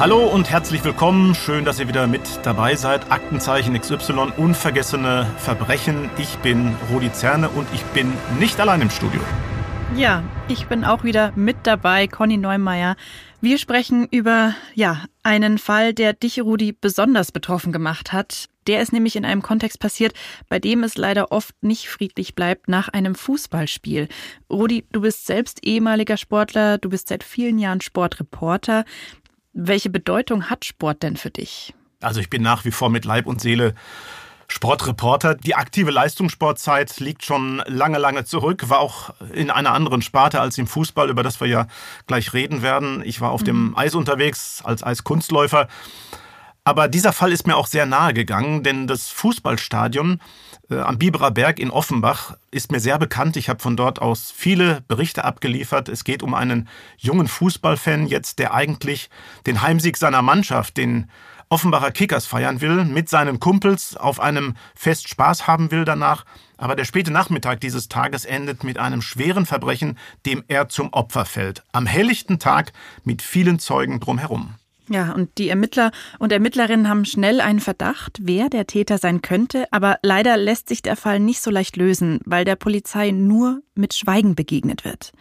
Hallo und herzlich willkommen. Schön, dass ihr wieder mit dabei seid. Aktenzeichen XY, unvergessene Verbrechen. Ich bin Rudi Zerne und ich bin nicht allein im Studio. Ja, ich bin auch wieder mit dabei, Conny Neumeier. Wir sprechen über, ja, einen Fall, der dich, Rudi, besonders betroffen gemacht hat. Der ist nämlich in einem Kontext passiert, bei dem es leider oft nicht friedlich bleibt nach einem Fußballspiel. Rudi, du bist selbst ehemaliger Sportler, du bist seit vielen Jahren Sportreporter. Welche Bedeutung hat Sport denn für dich? Also ich bin nach wie vor mit Leib und Seele Sportreporter. Die aktive Leistungssportzeit liegt schon lange, lange zurück, war auch in einer anderen Sparte als im Fußball, über das wir ja gleich reden werden. Ich war auf mhm. dem Eis unterwegs als Eiskunstläufer. Aber dieser Fall ist mir auch sehr nahe gegangen, denn das Fußballstadion am Biberer Berg in Offenbach ist mir sehr bekannt. Ich habe von dort aus viele Berichte abgeliefert. Es geht um einen jungen Fußballfan jetzt, der eigentlich den Heimsieg seiner Mannschaft, den Offenbacher Kickers feiern will, mit seinen Kumpels auf einem Fest Spaß haben will danach. Aber der späte Nachmittag dieses Tages endet mit einem schweren Verbrechen, dem er zum Opfer fällt. Am helllichten Tag mit vielen Zeugen drumherum. Ja, und die Ermittler und Ermittlerinnen haben schnell einen Verdacht, wer der Täter sein könnte, aber leider lässt sich der Fall nicht so leicht lösen, weil der Polizei nur mit Schweigen begegnet wird.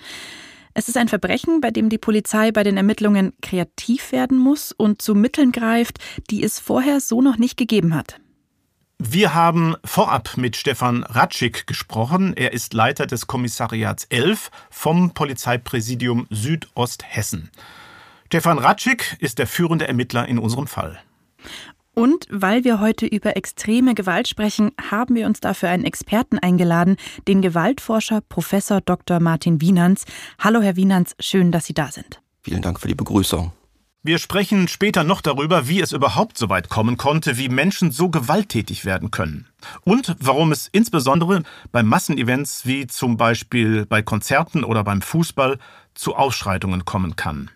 Es ist ein Verbrechen, bei dem die Polizei bei den Ermittlungen kreativ werden muss und zu Mitteln greift, die es vorher so noch nicht gegeben hat. Wir haben vorab mit Stefan Ratschik gesprochen. Er ist Leiter des Kommissariats 11 vom Polizeipräsidium Südosthessen. Stefan Ratschik ist der führende Ermittler in unserem Fall. Und weil wir heute über extreme Gewalt sprechen, haben wir uns dafür einen Experten eingeladen, den Gewaltforscher Professor Dr. Martin Wienans. Hallo, Herr Wienans, schön, dass Sie da sind. Vielen Dank für die Begrüßung. Wir sprechen später noch darüber, wie es überhaupt so weit kommen konnte, wie Menschen so gewalttätig werden können. Und warum es insbesondere bei Massenevents wie zum Beispiel bei Konzerten oder beim Fußball zu Ausschreitungen kommen kann.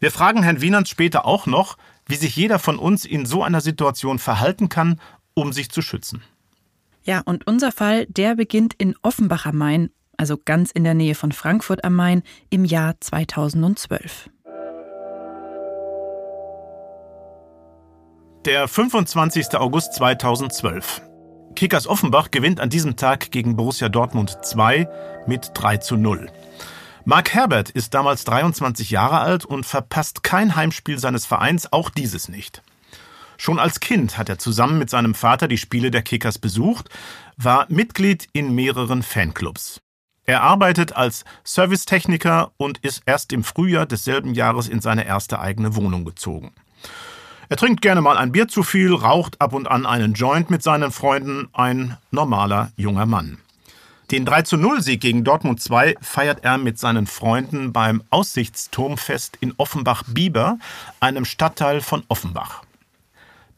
Wir fragen Herrn Wienans später auch noch, wie sich jeder von uns in so einer Situation verhalten kann, um sich zu schützen. Ja, und unser Fall, der beginnt in Offenbach am Main, also ganz in der Nähe von Frankfurt am Main, im Jahr 2012. Der 25. August 2012. Kickers Offenbach gewinnt an diesem Tag gegen Borussia Dortmund 2 mit 3 zu 0. Mark Herbert ist damals 23 Jahre alt und verpasst kein Heimspiel seines Vereins, auch dieses nicht. Schon als Kind hat er zusammen mit seinem Vater die Spiele der Kickers besucht, war Mitglied in mehreren Fanclubs. Er arbeitet als Servicetechniker und ist erst im Frühjahr desselben Jahres in seine erste eigene Wohnung gezogen. Er trinkt gerne mal ein Bier zu viel, raucht ab und an einen Joint mit seinen Freunden, ein normaler junger Mann. Den 3-0-Sieg gegen Dortmund 2 feiert er mit seinen Freunden beim Aussichtsturmfest in Offenbach-Bieber, einem Stadtteil von Offenbach.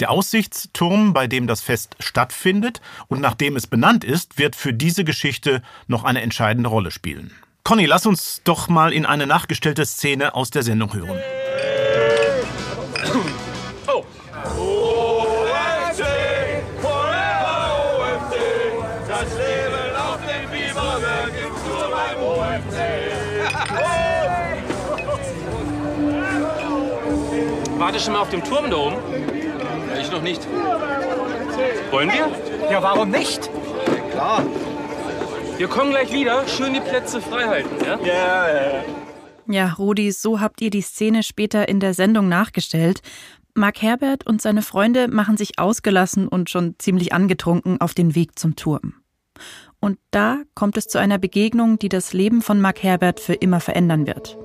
Der Aussichtsturm, bei dem das Fest stattfindet und nach dem es benannt ist, wird für diese Geschichte noch eine entscheidende Rolle spielen. Conny, lass uns doch mal in eine nachgestellte Szene aus der Sendung hören. Warte schon mal auf dem Turm da oben? Ich noch nicht. Wollen wir? Ja, warum nicht? Ja, klar. Wir kommen gleich wieder. Schön die Plätze frei halten, ja? Ja, ja. Ja, Rudi, so habt ihr die Szene später in der Sendung nachgestellt. Mark Herbert und seine Freunde machen sich ausgelassen und schon ziemlich angetrunken auf den Weg zum Turm. Und da kommt es zu einer Begegnung, die das Leben von Mark Herbert für immer verändern wird.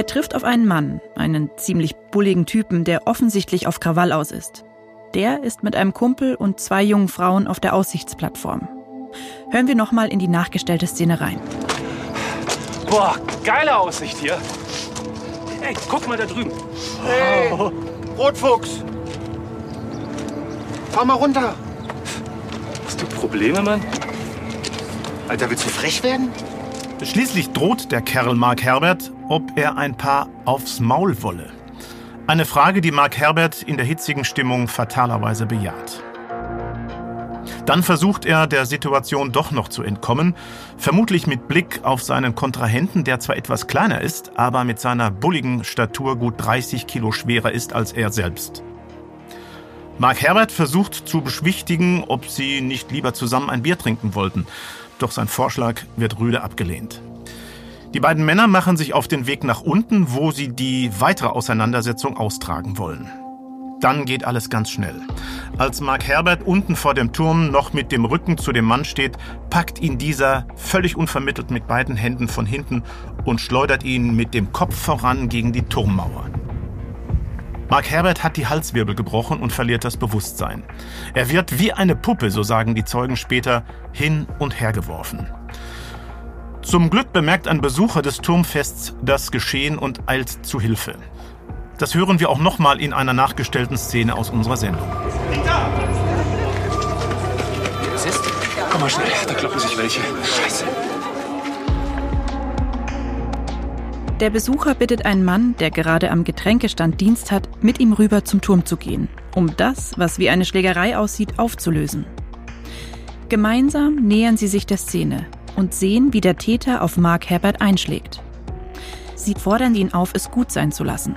Er trifft auf einen Mann, einen ziemlich bulligen Typen, der offensichtlich auf Krawall aus ist. Der ist mit einem Kumpel und zwei jungen Frauen auf der Aussichtsplattform. Hören wir nochmal in die nachgestellte Szene rein. Boah, geile Aussicht hier. Ey, guck mal da drüben. Hey, Rotfuchs. Fahr mal runter. Hast du Probleme, Mann? Alter, willst du frech werden? Schließlich droht der Kerl Mark Herbert, ob er ein paar aufs Maul wolle. Eine Frage, die Mark Herbert in der hitzigen Stimmung fatalerweise bejaht. Dann versucht er, der Situation doch noch zu entkommen, vermutlich mit Blick auf seinen Kontrahenten, der zwar etwas kleiner ist, aber mit seiner bulligen Statur gut 30 Kilo schwerer ist als er selbst. Mark Herbert versucht zu beschwichtigen, ob sie nicht lieber zusammen ein Bier trinken wollten, doch sein Vorschlag wird rüde abgelehnt. Die beiden Männer machen sich auf den Weg nach unten, wo sie die weitere Auseinandersetzung austragen wollen. Dann geht alles ganz schnell. Als Mark Herbert unten vor dem Turm noch mit dem Rücken zu dem Mann steht, packt ihn dieser völlig unvermittelt mit beiden Händen von hinten und schleudert ihn mit dem Kopf voran gegen die Turmmauer. Mark Herbert hat die Halswirbel gebrochen und verliert das Bewusstsein. Er wird wie eine Puppe, so sagen die Zeugen später, hin und her geworfen. Zum Glück bemerkt ein Besucher des Turmfests das Geschehen und eilt zu Hilfe. Das hören wir auch nochmal in einer nachgestellten Szene aus unserer Sendung. Was ist? Komm mal schnell, da kloppen sich welche. Scheiße. Der Besucher bittet einen Mann, der gerade am Getränkestand Dienst hat, mit ihm rüber zum Turm zu gehen, um das, was wie eine Schlägerei aussieht, aufzulösen. Gemeinsam nähern sie sich der Szene und sehen, wie der Täter auf Mark Herbert einschlägt. Sie fordern ihn auf, es gut sein zu lassen.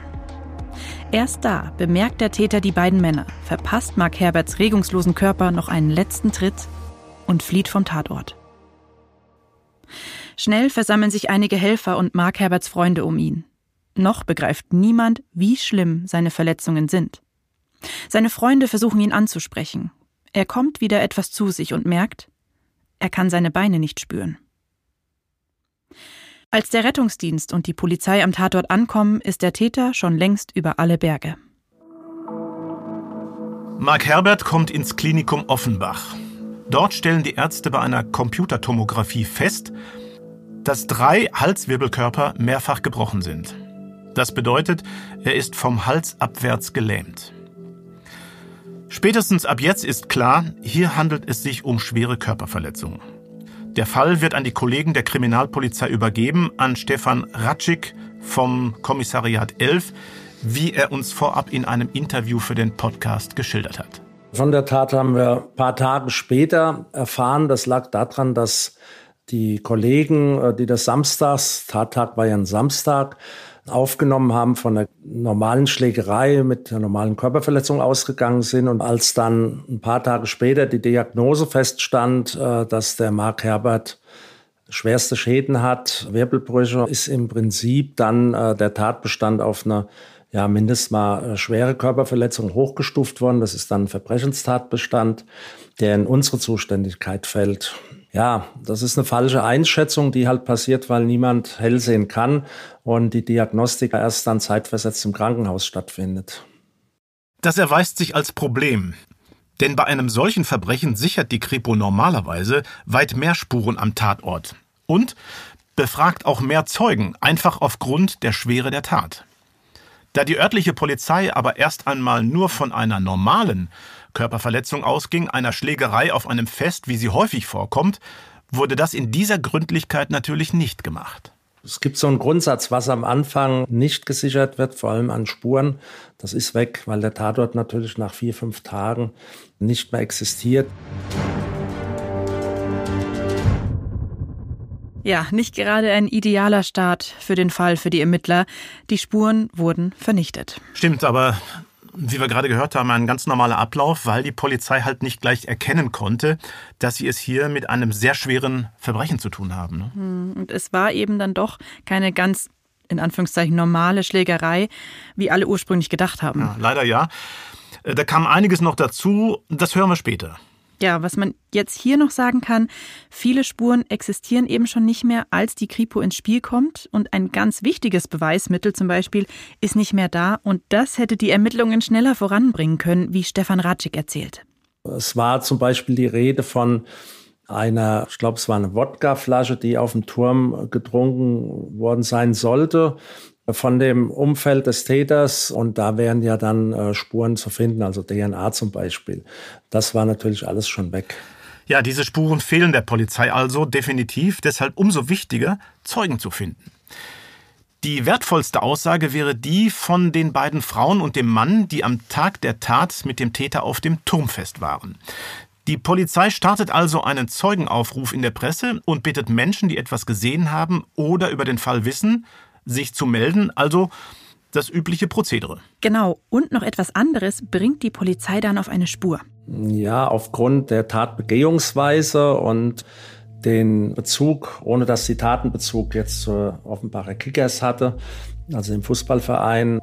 Erst da bemerkt der Täter die beiden Männer, verpasst Mark Herberts regungslosen Körper noch einen letzten Tritt und flieht vom Tatort. Schnell versammeln sich einige Helfer und Mark Herberts Freunde um ihn. Noch begreift niemand, wie schlimm seine Verletzungen sind. Seine Freunde versuchen ihn anzusprechen. Er kommt wieder etwas zu sich und merkt, er kann seine Beine nicht spüren. Als der Rettungsdienst und die Polizei am Tatort ankommen, ist der Täter schon längst über alle Berge. Mark Herbert kommt ins Klinikum Offenbach. Dort stellen die Ärzte bei einer Computertomographie fest, dass drei Halswirbelkörper mehrfach gebrochen sind. Das bedeutet, er ist vom Hals abwärts gelähmt. Spätestens ab jetzt ist klar, hier handelt es sich um schwere Körperverletzungen. Der Fall wird an die Kollegen der Kriminalpolizei übergeben, an Stefan Ratschik vom Kommissariat 11, wie er uns vorab in einem Interview für den Podcast geschildert hat. Von der Tat haben wir ein paar Tage später erfahren, das lag daran, dass die Kollegen, äh, die das Samstags, Tattag war ja ein Samstag, aufgenommen haben, von der normalen Schlägerei mit der normalen Körperverletzung ausgegangen sind. Und als dann ein paar Tage später die Diagnose feststand, äh, dass der Mark Herbert schwerste Schäden hat, Wirbelbrüche, ist im Prinzip dann äh, der Tatbestand auf eine ja, mindestens mal schwere Körperverletzung hochgestuft worden. Das ist dann ein Verbrechenstatbestand, der in unsere Zuständigkeit fällt. Ja, das ist eine falsche Einschätzung, die halt passiert, weil niemand hell sehen kann und die Diagnostik erst dann zeitversetzt im Krankenhaus stattfindet. Das erweist sich als Problem. Denn bei einem solchen Verbrechen sichert die Kripo normalerweise weit mehr Spuren am Tatort und befragt auch mehr Zeugen, einfach aufgrund der Schwere der Tat. Da die örtliche Polizei aber erst einmal nur von einer normalen Körperverletzung ausging, einer Schlägerei auf einem Fest, wie sie häufig vorkommt, wurde das in dieser Gründlichkeit natürlich nicht gemacht. Es gibt so einen Grundsatz, was am Anfang nicht gesichert wird, vor allem an Spuren, das ist weg, weil der Tatort natürlich nach vier, fünf Tagen nicht mehr existiert. Ja, nicht gerade ein idealer Start für den Fall für die Ermittler. Die Spuren wurden vernichtet. Stimmt, aber wie wir gerade gehört haben, ein ganz normaler Ablauf, weil die Polizei halt nicht gleich erkennen konnte, dass sie es hier mit einem sehr schweren Verbrechen zu tun haben. Ne? Hm, und es war eben dann doch keine ganz, in Anführungszeichen, normale Schlägerei, wie alle ursprünglich gedacht haben. Ja, leider ja. Äh, da kam einiges noch dazu, das hören wir später. Ja, was man jetzt hier noch sagen kann, viele Spuren existieren eben schon nicht mehr, als die Kripo ins Spiel kommt. Und ein ganz wichtiges Beweismittel zum Beispiel ist nicht mehr da. Und das hätte die Ermittlungen schneller voranbringen können, wie Stefan Ratschik erzählt. Es war zum Beispiel die Rede von einer, ich glaube, es war eine Wodkaflasche, die auf dem Turm getrunken worden sein sollte von dem Umfeld des Täters und da wären ja dann äh, Spuren zu finden, also DNA zum Beispiel. Das war natürlich alles schon weg. Ja, diese Spuren fehlen der Polizei also definitiv, deshalb umso wichtiger, Zeugen zu finden. Die wertvollste Aussage wäre die von den beiden Frauen und dem Mann, die am Tag der Tat mit dem Täter auf dem Turmfest waren. Die Polizei startet also einen Zeugenaufruf in der Presse und bittet Menschen, die etwas gesehen haben oder über den Fall wissen, sich zu melden, also das übliche Prozedere. Genau, und noch etwas anderes bringt die Polizei dann auf eine Spur. Ja, aufgrund der Tatbegehungsweise und den Bezug, ohne dass sie Tatenbezug jetzt zur Offenbacher Kickers hatte, also im Fußballverein,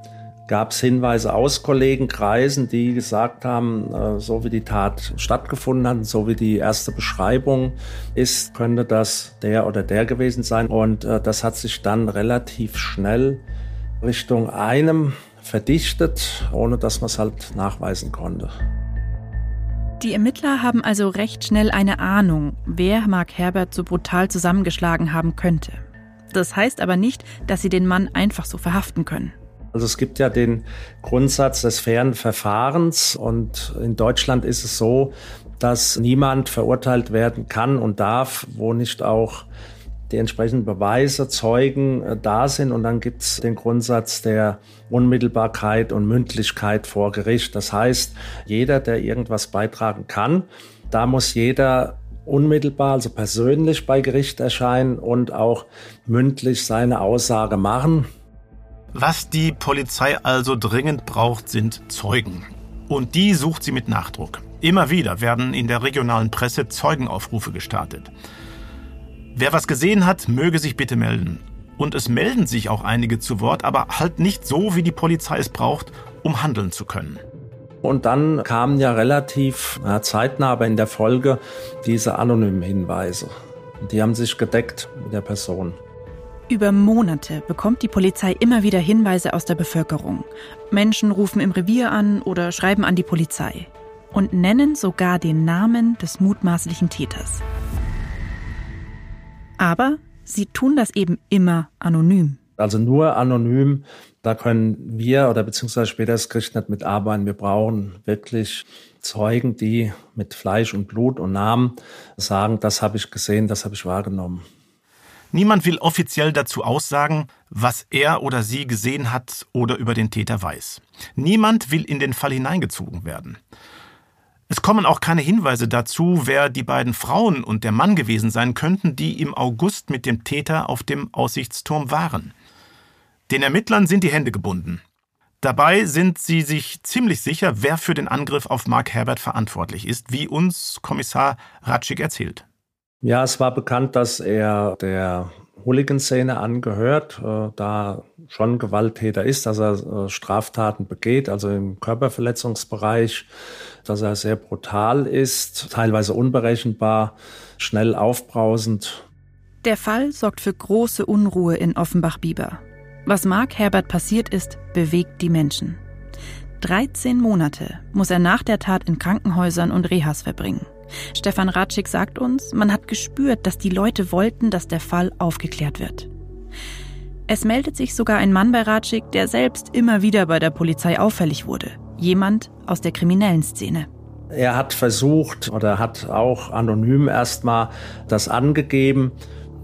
gab es Hinweise aus Kollegenkreisen, die gesagt haben, äh, so wie die Tat stattgefunden hat, so wie die erste Beschreibung ist, könnte das der oder der gewesen sein. Und äh, das hat sich dann relativ schnell Richtung einem verdichtet, ohne dass man es halt nachweisen konnte. Die Ermittler haben also recht schnell eine Ahnung, wer Mark Herbert so brutal zusammengeschlagen haben könnte. Das heißt aber nicht, dass sie den Mann einfach so verhaften können. Also es gibt ja den Grundsatz des fairen Verfahrens und in Deutschland ist es so, dass niemand verurteilt werden kann und darf, wo nicht auch die entsprechenden Beweise, Zeugen äh, da sind. Und dann gibt es den Grundsatz der Unmittelbarkeit und Mündlichkeit vor Gericht. Das heißt, jeder, der irgendwas beitragen kann, da muss jeder unmittelbar, also persönlich bei Gericht erscheinen und auch mündlich seine Aussage machen. Was die Polizei also dringend braucht, sind Zeugen. Und die sucht sie mit Nachdruck. Immer wieder werden in der regionalen Presse Zeugenaufrufe gestartet. Wer was gesehen hat, möge sich bitte melden. Und es melden sich auch einige zu Wort, aber halt nicht so, wie die Polizei es braucht, um handeln zu können. Und dann kamen ja relativ zeitnah, aber in der Folge diese anonymen Hinweise. Die haben sich gedeckt mit der Person. Über Monate bekommt die Polizei immer wieder Hinweise aus der Bevölkerung. Menschen rufen im Revier an oder schreiben an die Polizei und nennen sogar den Namen des mutmaßlichen Täters. Aber sie tun das eben immer anonym. Also nur anonym, da können wir oder beziehungsweise später das Gericht nicht mitarbeiten. Wir brauchen wirklich Zeugen, die mit Fleisch und Blut und Namen sagen, das habe ich gesehen, das habe ich wahrgenommen. Niemand will offiziell dazu aussagen, was er oder sie gesehen hat oder über den Täter weiß. Niemand will in den Fall hineingezogen werden. Es kommen auch keine Hinweise dazu, wer die beiden Frauen und der Mann gewesen sein könnten, die im August mit dem Täter auf dem Aussichtsturm waren. Den Ermittlern sind die Hände gebunden. Dabei sind sie sich ziemlich sicher, wer für den Angriff auf Mark Herbert verantwortlich ist, wie uns Kommissar Ratschik erzählt. Ja, es war bekannt, dass er der Hooligan-Szene angehört, äh, da schon Gewalttäter ist, dass er äh, Straftaten begeht, also im Körperverletzungsbereich, dass er sehr brutal ist, teilweise unberechenbar, schnell aufbrausend. Der Fall sorgt für große Unruhe in Offenbach-Bieber. Was Mark Herbert passiert ist, bewegt die Menschen. 13 Monate muss er nach der Tat in Krankenhäusern und Rehas verbringen. Stefan Ratschik sagt uns, man hat gespürt, dass die Leute wollten, dass der Fall aufgeklärt wird. Es meldet sich sogar ein Mann bei Ratschik, der selbst immer wieder bei der Polizei auffällig wurde. Jemand aus der kriminellen Szene. Er hat versucht oder hat auch anonym erstmal das angegeben.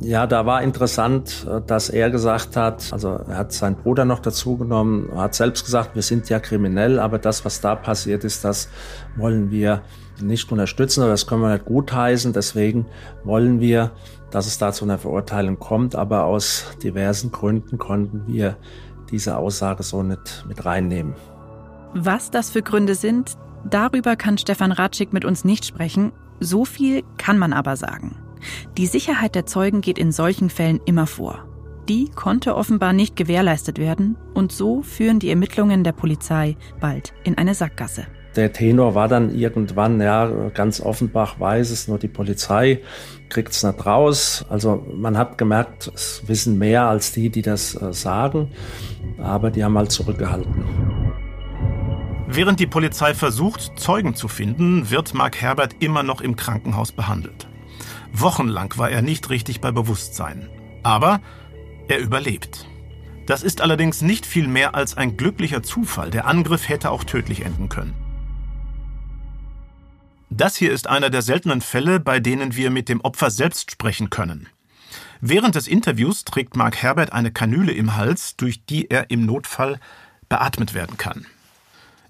Ja, da war interessant, dass er gesagt hat, also er hat seinen Bruder noch dazu genommen, hat selbst gesagt, wir sind ja kriminell, aber das, was da passiert ist, das wollen wir nicht unterstützen oder das können wir nicht gutheißen. Deswegen wollen wir, dass es da zu einer Verurteilung kommt. Aber aus diversen Gründen konnten wir diese Aussage so nicht mit reinnehmen. Was das für Gründe sind, darüber kann Stefan Ratschik mit uns nicht sprechen. So viel kann man aber sagen. Die Sicherheit der Zeugen geht in solchen Fällen immer vor. Die konnte offenbar nicht gewährleistet werden und so führen die Ermittlungen der Polizei bald in eine Sackgasse. Der Tenor war dann irgendwann, ja, ganz Offenbach weiß es, nur die Polizei kriegt es nicht raus. Also man hat gemerkt, es wissen mehr als die, die das äh, sagen, aber die haben halt zurückgehalten. Während die Polizei versucht, Zeugen zu finden, wird Mark Herbert immer noch im Krankenhaus behandelt. Wochenlang war er nicht richtig bei Bewusstsein. Aber er überlebt. Das ist allerdings nicht viel mehr als ein glücklicher Zufall. Der Angriff hätte auch tödlich enden können. Das hier ist einer der seltenen Fälle, bei denen wir mit dem Opfer selbst sprechen können. Während des Interviews trägt Mark Herbert eine Kanüle im Hals, durch die er im Notfall beatmet werden kann.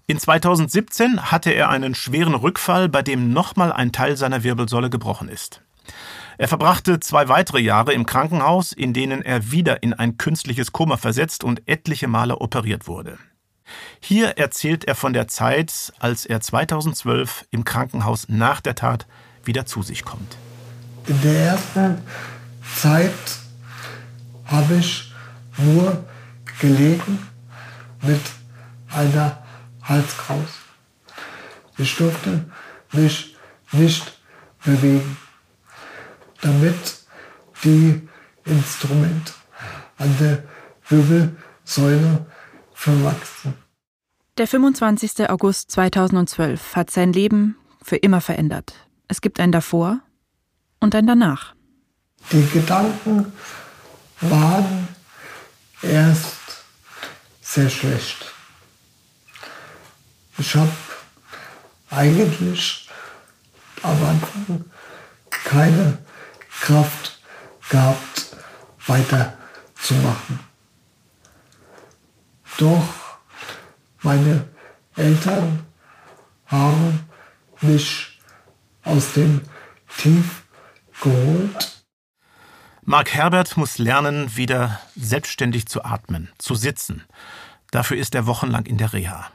In 2017 hatte er einen schweren Rückfall, bei dem nochmal ein Teil seiner Wirbelsäule gebrochen ist. Er verbrachte zwei weitere Jahre im Krankenhaus, in denen er wieder in ein künstliches Koma versetzt und etliche Male operiert wurde. Hier erzählt er von der Zeit, als er 2012 im Krankenhaus nach der Tat wieder zu sich kommt. In der ersten Zeit habe ich nur gelegen mit einer Halskraus. Ich durfte mich nicht bewegen damit die Instrumente an der Wirbelsäule verwachsen. Der 25. August 2012 hat sein Leben für immer verändert. Es gibt ein davor und ein danach. Die Gedanken waren erst sehr schlecht. Ich habe eigentlich am Anfang keine Kraft gehabt, weiterzumachen. Doch meine Eltern haben mich aus dem Tief geholt. Mark Herbert muss lernen, wieder selbstständig zu atmen, zu sitzen. Dafür ist er wochenlang in der Reha.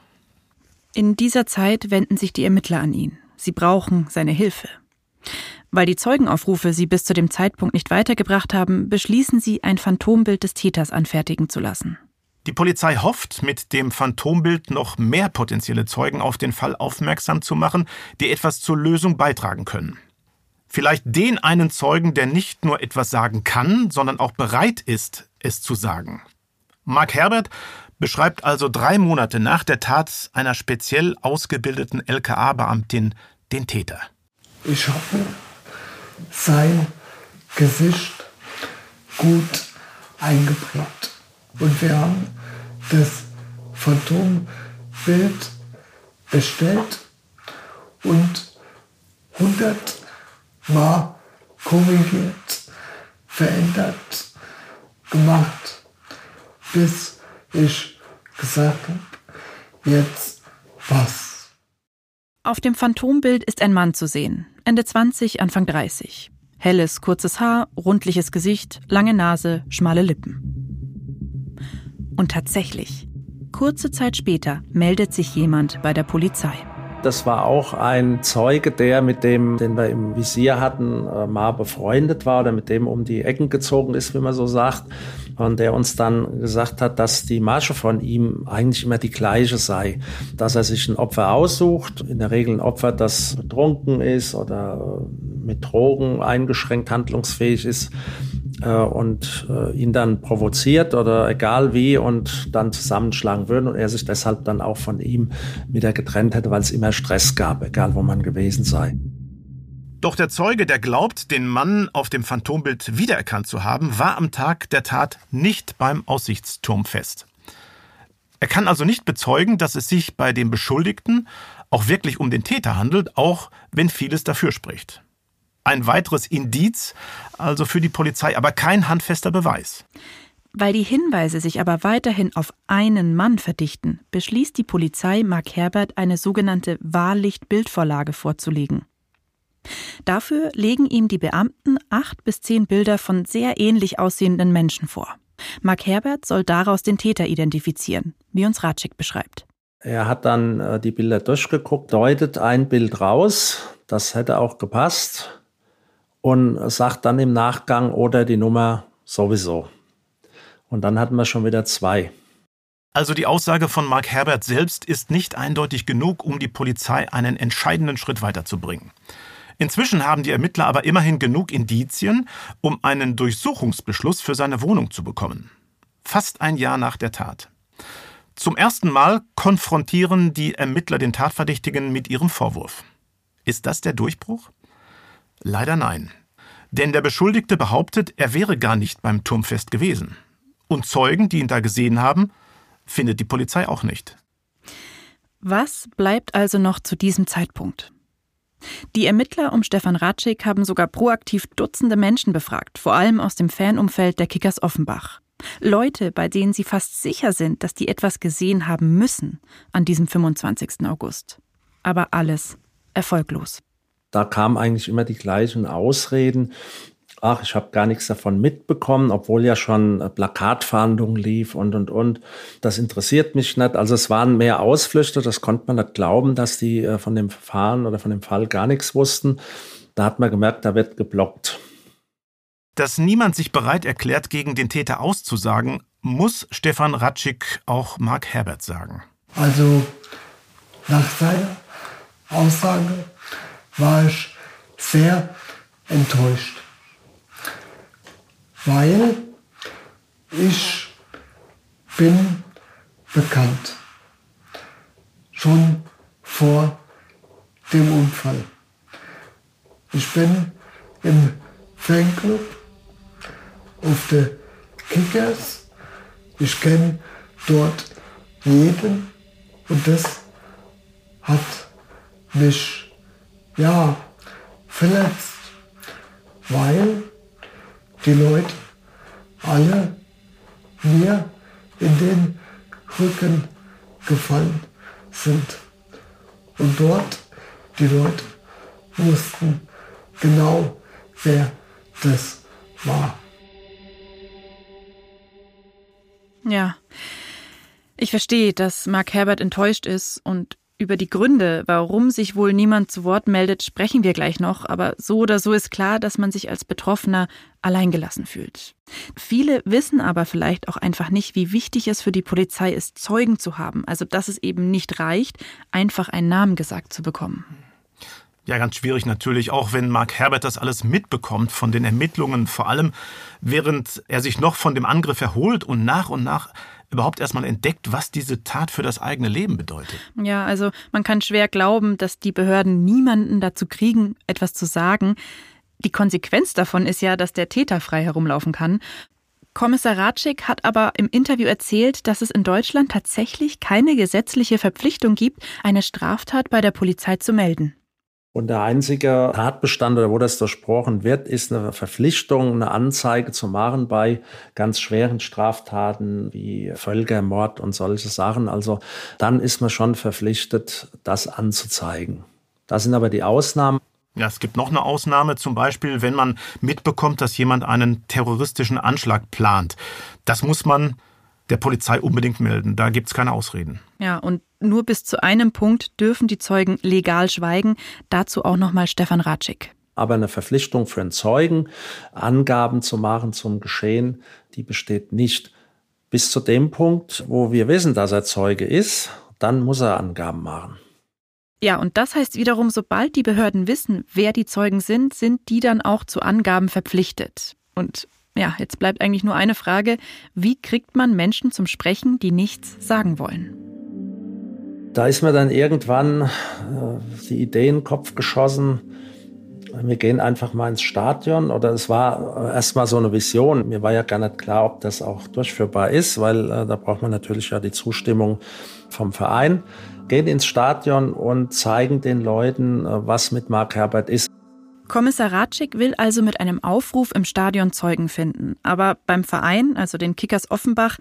In dieser Zeit wenden sich die Ermittler an ihn. Sie brauchen seine Hilfe. Weil die Zeugenaufrufe sie bis zu dem Zeitpunkt nicht weitergebracht haben, beschließen sie, ein Phantombild des Täters anfertigen zu lassen. Die Polizei hofft, mit dem Phantombild noch mehr potenzielle Zeugen auf den Fall aufmerksam zu machen, die etwas zur Lösung beitragen können. Vielleicht den einen Zeugen, der nicht nur etwas sagen kann, sondern auch bereit ist, es zu sagen. Mark Herbert beschreibt also drei Monate nach der Tat einer speziell ausgebildeten LKA-Beamtin den Täter. Ich habe sein Gesicht gut eingeprägt. Und wir haben das Phantombild bestellt und 100 Mal korrigiert, verändert, gemacht, bis ich gesagt habe, jetzt was. Auf dem Phantombild ist ein Mann zu sehen, Ende 20, Anfang 30. Helles, kurzes Haar, rundliches Gesicht, lange Nase, schmale Lippen. Und tatsächlich, kurze Zeit später meldet sich jemand bei der Polizei. Das war auch ein Zeuge, der mit dem, den wir im Visier hatten, äh, mal befreundet war oder mit dem um die Ecken gezogen ist, wie man so sagt. Und der uns dann gesagt hat, dass die Masche von ihm eigentlich immer die gleiche sei. Dass er sich ein Opfer aussucht, in der Regel ein Opfer, das betrunken ist oder mit Drogen eingeschränkt handlungsfähig ist äh, und äh, ihn dann provoziert oder egal wie und dann zusammenschlagen würden und er sich deshalb dann auch von ihm wieder getrennt hätte, weil es immer Stress gab, egal wo man gewesen sei. Doch der Zeuge, der glaubt, den Mann auf dem Phantombild wiedererkannt zu haben, war am Tag der Tat nicht beim Aussichtsturm fest. Er kann also nicht bezeugen, dass es sich bei dem Beschuldigten auch wirklich um den Täter handelt, auch wenn vieles dafür spricht. Ein weiteres Indiz, also für die Polizei, aber kein handfester Beweis. Weil die Hinweise sich aber weiterhin auf einen Mann verdichten, beschließt die Polizei, Mark Herbert eine sogenannte Wahllicht-Bildvorlage vorzulegen. Dafür legen ihm die Beamten acht bis zehn Bilder von sehr ähnlich aussehenden Menschen vor. Mark Herbert soll daraus den Täter identifizieren, wie uns Ratschik beschreibt. Er hat dann äh, die Bilder durchgeguckt, deutet ein Bild raus, das hätte auch gepasst und sagt dann im Nachgang oder die Nummer sowieso. Und dann hatten wir schon wieder zwei. Also die Aussage von Mark Herbert selbst ist nicht eindeutig genug, um die Polizei einen entscheidenden Schritt weiterzubringen. Inzwischen haben die Ermittler aber immerhin genug Indizien, um einen Durchsuchungsbeschluss für seine Wohnung zu bekommen. Fast ein Jahr nach der Tat. Zum ersten Mal konfrontieren die Ermittler den Tatverdächtigen mit ihrem Vorwurf. Ist das der Durchbruch? Leider nein. Denn der Beschuldigte behauptet, er wäre gar nicht beim Turmfest gewesen. Und Zeugen, die ihn da gesehen haben, findet die Polizei auch nicht. Was bleibt also noch zu diesem Zeitpunkt? Die Ermittler um Stefan Ratschik haben sogar proaktiv Dutzende Menschen befragt, vor allem aus dem Fanumfeld der Kickers Offenbach. Leute, bei denen sie fast sicher sind, dass die etwas gesehen haben müssen an diesem 25. August. Aber alles erfolglos. Da kamen eigentlich immer die gleichen Ausreden. Ach, ich habe gar nichts davon mitbekommen, obwohl ja schon Plakatfahndung lief und, und, und. Das interessiert mich nicht. Also es waren mehr Ausflüchte, das konnte man nicht glauben, dass die äh, von dem Verfahren oder von dem Fall gar nichts wussten. Da hat man gemerkt, da wird geblockt. Dass niemand sich bereit erklärt, gegen den Täter auszusagen, muss Stefan Ratschik auch Mark Herbert sagen. Also nach seiner Aussage war ich sehr enttäuscht, weil ich bin bekannt, schon vor dem Unfall. Ich bin im Fanclub auf der Kickers. Ich kenne dort jeden und das hat mich ja verletzt, weil die Leute alle mir in den Rücken gefallen sind. Und dort die Leute wussten genau, wer das war. Ja. Ich verstehe, dass Mark Herbert enttäuscht ist und über die Gründe, warum sich wohl niemand zu Wort meldet, sprechen wir gleich noch, aber so oder so ist klar, dass man sich als Betroffener alleingelassen fühlt. Viele wissen aber vielleicht auch einfach nicht, wie wichtig es für die Polizei ist, Zeugen zu haben, also dass es eben nicht reicht, einfach einen Namen gesagt zu bekommen. Ja, ganz schwierig natürlich, auch wenn Mark Herbert das alles mitbekommt von den Ermittlungen, vor allem während er sich noch von dem Angriff erholt und nach und nach überhaupt erstmal entdeckt, was diese Tat für das eigene Leben bedeutet. Ja, also man kann schwer glauben, dass die Behörden niemanden dazu kriegen, etwas zu sagen. Die Konsequenz davon ist ja, dass der Täter frei herumlaufen kann. Kommissar Ratschik hat aber im Interview erzählt, dass es in Deutschland tatsächlich keine gesetzliche Verpflichtung gibt, eine Straftat bei der Polizei zu melden. Und der einzige Tatbestand oder wo das durchbrochen wird, ist eine Verpflichtung, eine Anzeige zu machen bei ganz schweren Straftaten wie Völkermord und solche Sachen. Also dann ist man schon verpflichtet, das anzuzeigen. Das sind aber die Ausnahmen. Ja, es gibt noch eine Ausnahme, zum Beispiel, wenn man mitbekommt, dass jemand einen terroristischen Anschlag plant. Das muss man der Polizei unbedingt melden. Da gibt es keine Ausreden. Ja, und nur bis zu einem Punkt dürfen die Zeugen legal schweigen. Dazu auch nochmal Stefan Ratschik. Aber eine Verpflichtung für einen Zeugen, Angaben zu machen zum Geschehen, die besteht nicht. Bis zu dem Punkt, wo wir wissen, dass er Zeuge ist, dann muss er Angaben machen. Ja, und das heißt wiederum, sobald die Behörden wissen, wer die Zeugen sind, sind die dann auch zu Angaben verpflichtet. Und ja, jetzt bleibt eigentlich nur eine Frage. Wie kriegt man Menschen zum Sprechen, die nichts sagen wollen? Da ist mir dann irgendwann äh, die Idee in den Kopf geschossen, wir gehen einfach mal ins Stadion oder es war äh, erstmal so eine Vision. Mir war ja gar nicht klar, ob das auch durchführbar ist, weil äh, da braucht man natürlich ja die Zustimmung vom Verein. Gehen ins Stadion und zeigen den Leuten, was mit Mark Herbert ist. Kommissar Ratschik will also mit einem Aufruf im Stadion Zeugen finden. Aber beim Verein, also den Kickers Offenbach,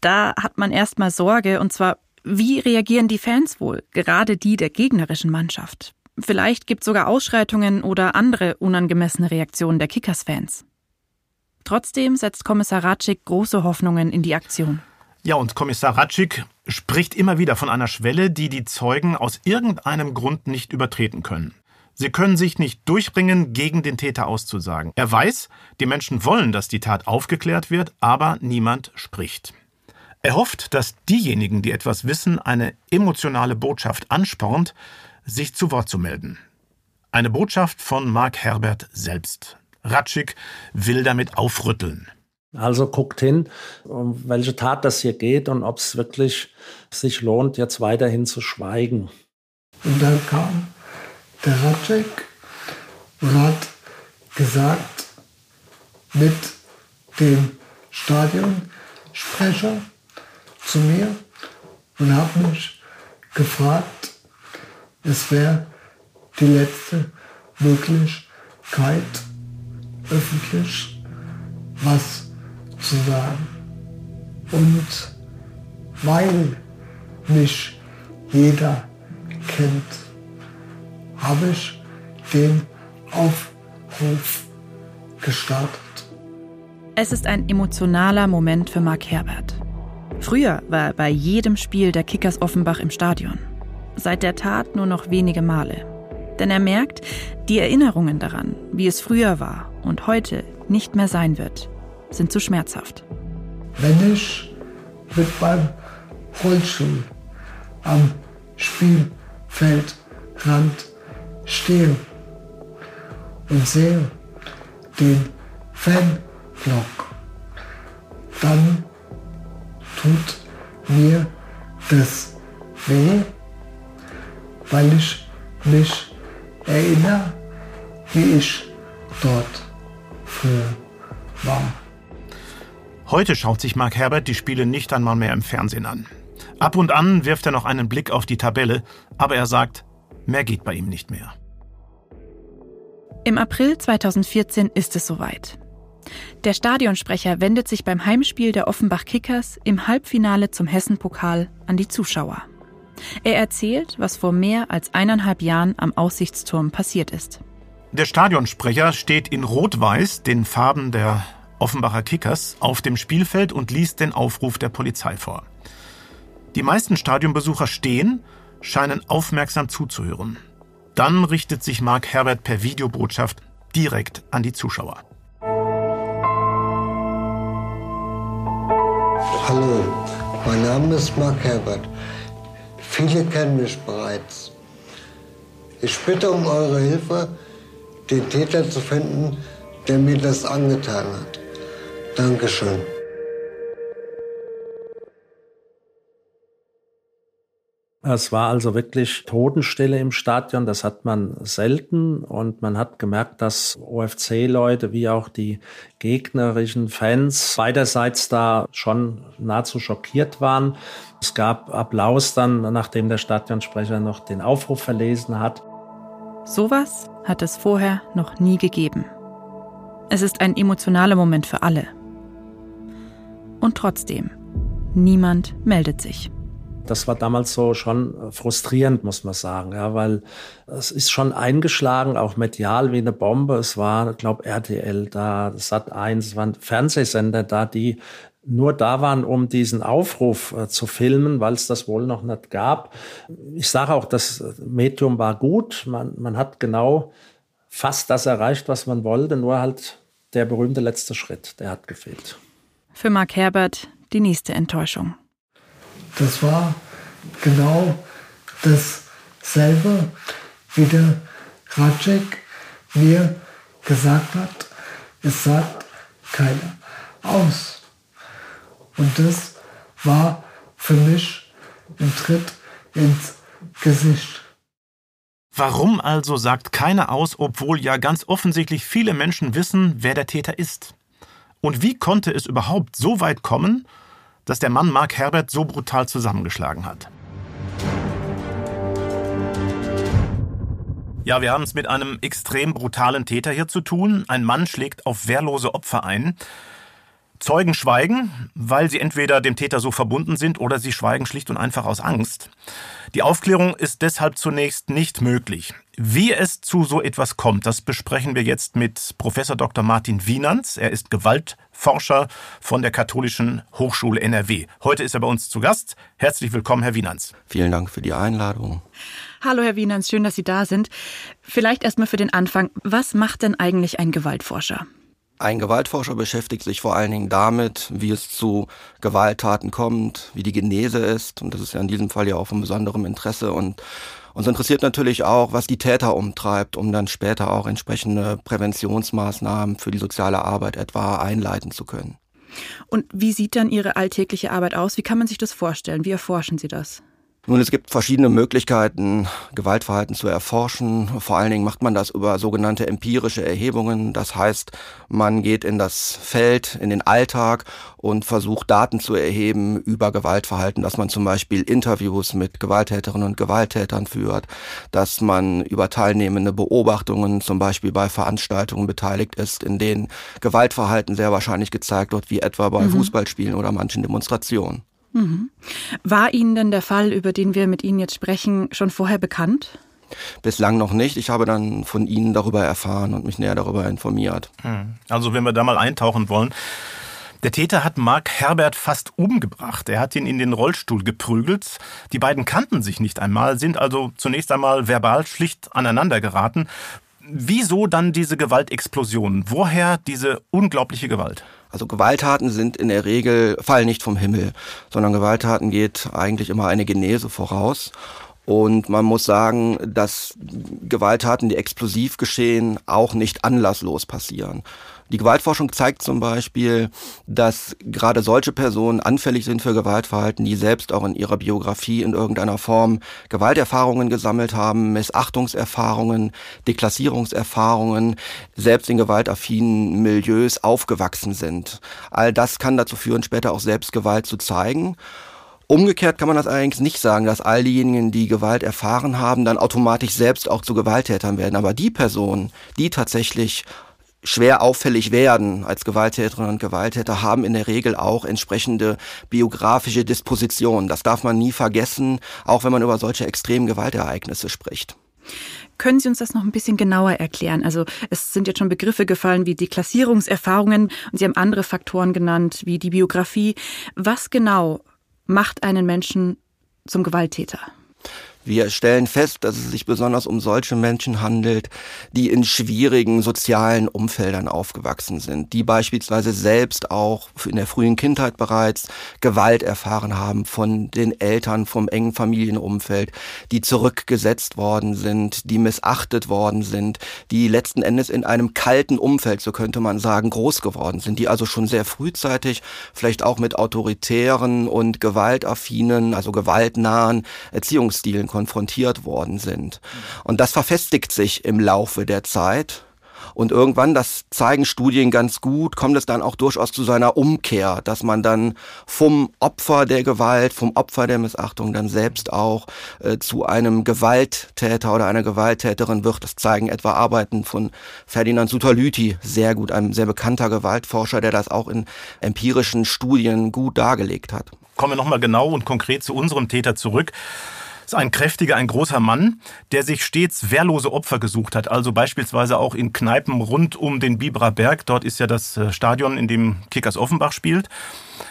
da hat man erstmal Sorge, und zwar, wie reagieren die Fans wohl, gerade die der gegnerischen Mannschaft? Vielleicht gibt es sogar Ausschreitungen oder andere unangemessene Reaktionen der Kickers-Fans. Trotzdem setzt Kommissar Ratschik große Hoffnungen in die Aktion. Ja, und Kommissar Ratschik spricht immer wieder von einer Schwelle, die die Zeugen aus irgendeinem Grund nicht übertreten können. Sie können sich nicht durchbringen, gegen den Täter auszusagen. Er weiß, die Menschen wollen, dass die Tat aufgeklärt wird, aber niemand spricht. Er hofft, dass diejenigen, die etwas wissen, eine emotionale Botschaft anspornt, sich zu Wort zu melden. Eine Botschaft von Mark Herbert selbst. Ratschik will damit aufrütteln. Also guckt hin, um welche Tat das hier geht und ob es wirklich sich lohnt, jetzt weiterhin zu schweigen. Und dann kam der Ratschek und hat gesagt, mit dem Stadionsprecher zu mir und hat mich gefragt, es wäre die letzte Möglichkeit, öffentlich was zu sagen. Und weil mich jeder kennt, habe ich den Aufruf gestartet. Es ist ein emotionaler Moment für Mark Herbert. Früher war er bei jedem Spiel der Kickers Offenbach im Stadion. Seit der Tat nur noch wenige Male. Denn er merkt, die Erinnerungen daran, wie es früher war und heute nicht mehr sein wird, sind zu schmerzhaft. Wenn ich mit meinem Rollstuhl am Spielfeldrand stehe und sehe den Fanblock, dann tut mir das weh, weil ich mich erinnere, wie ich dort früher war. Heute schaut sich Mark Herbert die Spiele nicht einmal mehr im Fernsehen an. Ab und an wirft er noch einen Blick auf die Tabelle, aber er sagt, mehr geht bei ihm nicht mehr. Im April 2014 ist es soweit. Der Stadionsprecher wendet sich beim Heimspiel der Offenbach Kickers im Halbfinale zum Hessen-Pokal an die Zuschauer. Er erzählt, was vor mehr als eineinhalb Jahren am Aussichtsturm passiert ist. Der Stadionsprecher steht in Rot-Weiß, den Farben der Offenbacher Kickers, auf dem Spielfeld und liest den Aufruf der Polizei vor. Die meisten Stadionbesucher stehen, scheinen aufmerksam zuzuhören. Dann richtet sich Mark Herbert per Videobotschaft direkt an die Zuschauer. Hallo, mein Name ist Mark Herbert. Viele kennen mich bereits. Ich bitte um eure Hilfe, den Täter zu finden, der mir das angetan hat. Dankeschön. Es war also wirklich Totenstille im Stadion. Das hat man selten. Und man hat gemerkt, dass OFC-Leute wie auch die gegnerischen Fans beiderseits da schon nahezu schockiert waren. Es gab Applaus dann, nachdem der Stadionsprecher noch den Aufruf verlesen hat. Sowas hat es vorher noch nie gegeben. Es ist ein emotionaler Moment für alle. Und trotzdem, niemand meldet sich. Das war damals so schon frustrierend, muss man sagen, ja, weil es ist schon eingeschlagen, auch medial wie eine Bombe. Es war, glaube RTL da, Sat 1, es waren Fernsehsender da, die nur da waren, um diesen Aufruf äh, zu filmen, weil es das wohl noch nicht gab. Ich sage auch, das Medium war gut. Man, man hat genau fast das erreicht, was man wollte, nur halt der berühmte letzte Schritt, der hat gefehlt. Für Mark Herbert die nächste Enttäuschung. Das war genau dasselbe, wie der Ratschek mir gesagt hat. Es sagt keiner aus. Und das war für mich ein Tritt ins Gesicht. Warum also sagt keiner aus, obwohl ja ganz offensichtlich viele Menschen wissen, wer der Täter ist? Und wie konnte es überhaupt so weit kommen, dass der Mann Mark Herbert so brutal zusammengeschlagen hat? Ja, wir haben es mit einem extrem brutalen Täter hier zu tun. Ein Mann schlägt auf wehrlose Opfer ein. Zeugen schweigen, weil sie entweder dem Täter so verbunden sind oder sie schweigen schlicht und einfach aus Angst. Die Aufklärung ist deshalb zunächst nicht möglich. Wie es zu so etwas kommt, das besprechen wir jetzt mit Professor Dr. Martin Wienanz. Er ist Gewaltforscher von der Katholischen Hochschule NRW. Heute ist er bei uns zu Gast. Herzlich willkommen, Herr Wienanz. Vielen Dank für die Einladung. Hallo, Herr Wienanz, schön, dass Sie da sind. Vielleicht erstmal für den Anfang. Was macht denn eigentlich ein Gewaltforscher? Ein Gewaltforscher beschäftigt sich vor allen Dingen damit, wie es zu Gewalttaten kommt, wie die Genese ist. Und das ist ja in diesem Fall ja auch von besonderem Interesse. Und uns interessiert natürlich auch, was die Täter umtreibt, um dann später auch entsprechende Präventionsmaßnahmen für die soziale Arbeit etwa einleiten zu können. Und wie sieht dann Ihre alltägliche Arbeit aus? Wie kann man sich das vorstellen? Wie erforschen Sie das? Nun, es gibt verschiedene Möglichkeiten, Gewaltverhalten zu erforschen. Vor allen Dingen macht man das über sogenannte empirische Erhebungen. Das heißt, man geht in das Feld, in den Alltag und versucht Daten zu erheben über Gewaltverhalten, dass man zum Beispiel Interviews mit Gewalttäterinnen und Gewalttätern führt, dass man über teilnehmende Beobachtungen zum Beispiel bei Veranstaltungen beteiligt ist, in denen Gewaltverhalten sehr wahrscheinlich gezeigt wird, wie etwa bei mhm. Fußballspielen oder manchen Demonstrationen. Mhm. War Ihnen denn der Fall, über den wir mit Ihnen jetzt sprechen, schon vorher bekannt? Bislang noch nicht. Ich habe dann von Ihnen darüber erfahren und mich näher darüber informiert. Hm. Also wenn wir da mal eintauchen wollen. Der Täter hat Mark Herbert fast umgebracht. Er hat ihn in den Rollstuhl geprügelt. Die beiden kannten sich nicht einmal, sind also zunächst einmal verbal schlicht aneinander geraten. Wieso dann diese Gewaltexplosion? Woher diese unglaubliche Gewalt? Also Gewalttaten sind in der Regel, fallen nicht vom Himmel, sondern Gewalttaten geht eigentlich immer eine Genese voraus. Und man muss sagen, dass Gewalttaten, die explosiv geschehen, auch nicht anlasslos passieren. Die Gewaltforschung zeigt zum Beispiel, dass gerade solche Personen anfällig sind für Gewaltverhalten, die selbst auch in ihrer Biografie in irgendeiner Form Gewalterfahrungen gesammelt haben, Missachtungserfahrungen, Deklassierungserfahrungen, selbst in gewaltaffinen Milieus aufgewachsen sind. All das kann dazu führen, später auch selbst Gewalt zu zeigen. Umgekehrt kann man das allerdings nicht sagen, dass all diejenigen, die Gewalt erfahren haben, dann automatisch selbst auch zu Gewalttätern werden. Aber die Personen, die tatsächlich schwer auffällig werden als Gewalttäterinnen und Gewalttäter, haben in der Regel auch entsprechende biografische Dispositionen. Das darf man nie vergessen, auch wenn man über solche extremen Gewaltereignisse spricht. Können Sie uns das noch ein bisschen genauer erklären? Also es sind jetzt schon Begriffe gefallen wie die Klassierungserfahrungen und Sie haben andere Faktoren genannt wie die Biografie. Was genau macht einen Menschen zum Gewalttäter? Wir stellen fest, dass es sich besonders um solche Menschen handelt, die in schwierigen sozialen Umfeldern aufgewachsen sind, die beispielsweise selbst auch in der frühen Kindheit bereits Gewalt erfahren haben von den Eltern, vom engen Familienumfeld, die zurückgesetzt worden sind, die missachtet worden sind, die letzten Endes in einem kalten Umfeld, so könnte man sagen, groß geworden sind, die also schon sehr frühzeitig vielleicht auch mit autoritären und gewaltaffinen, also gewaltnahen Erziehungsstilen konfrontiert worden sind. Und das verfestigt sich im Laufe der Zeit. Und irgendwann, das zeigen Studien ganz gut, kommt es dann auch durchaus zu seiner Umkehr, dass man dann vom Opfer der Gewalt, vom Opfer der Missachtung dann selbst auch äh, zu einem Gewalttäter oder einer Gewalttäterin wird. Das zeigen etwa Arbeiten von Ferdinand Suterlüti sehr gut, einem sehr bekannter Gewaltforscher, der das auch in empirischen Studien gut dargelegt hat. Kommen wir nochmal genau und konkret zu unserem Täter zurück ist ein kräftiger, ein großer Mann, der sich stets wehrlose Opfer gesucht hat. Also beispielsweise auch in Kneipen rund um den Biberer Berg. Dort ist ja das äh, Stadion, in dem Kickers Offenbach spielt.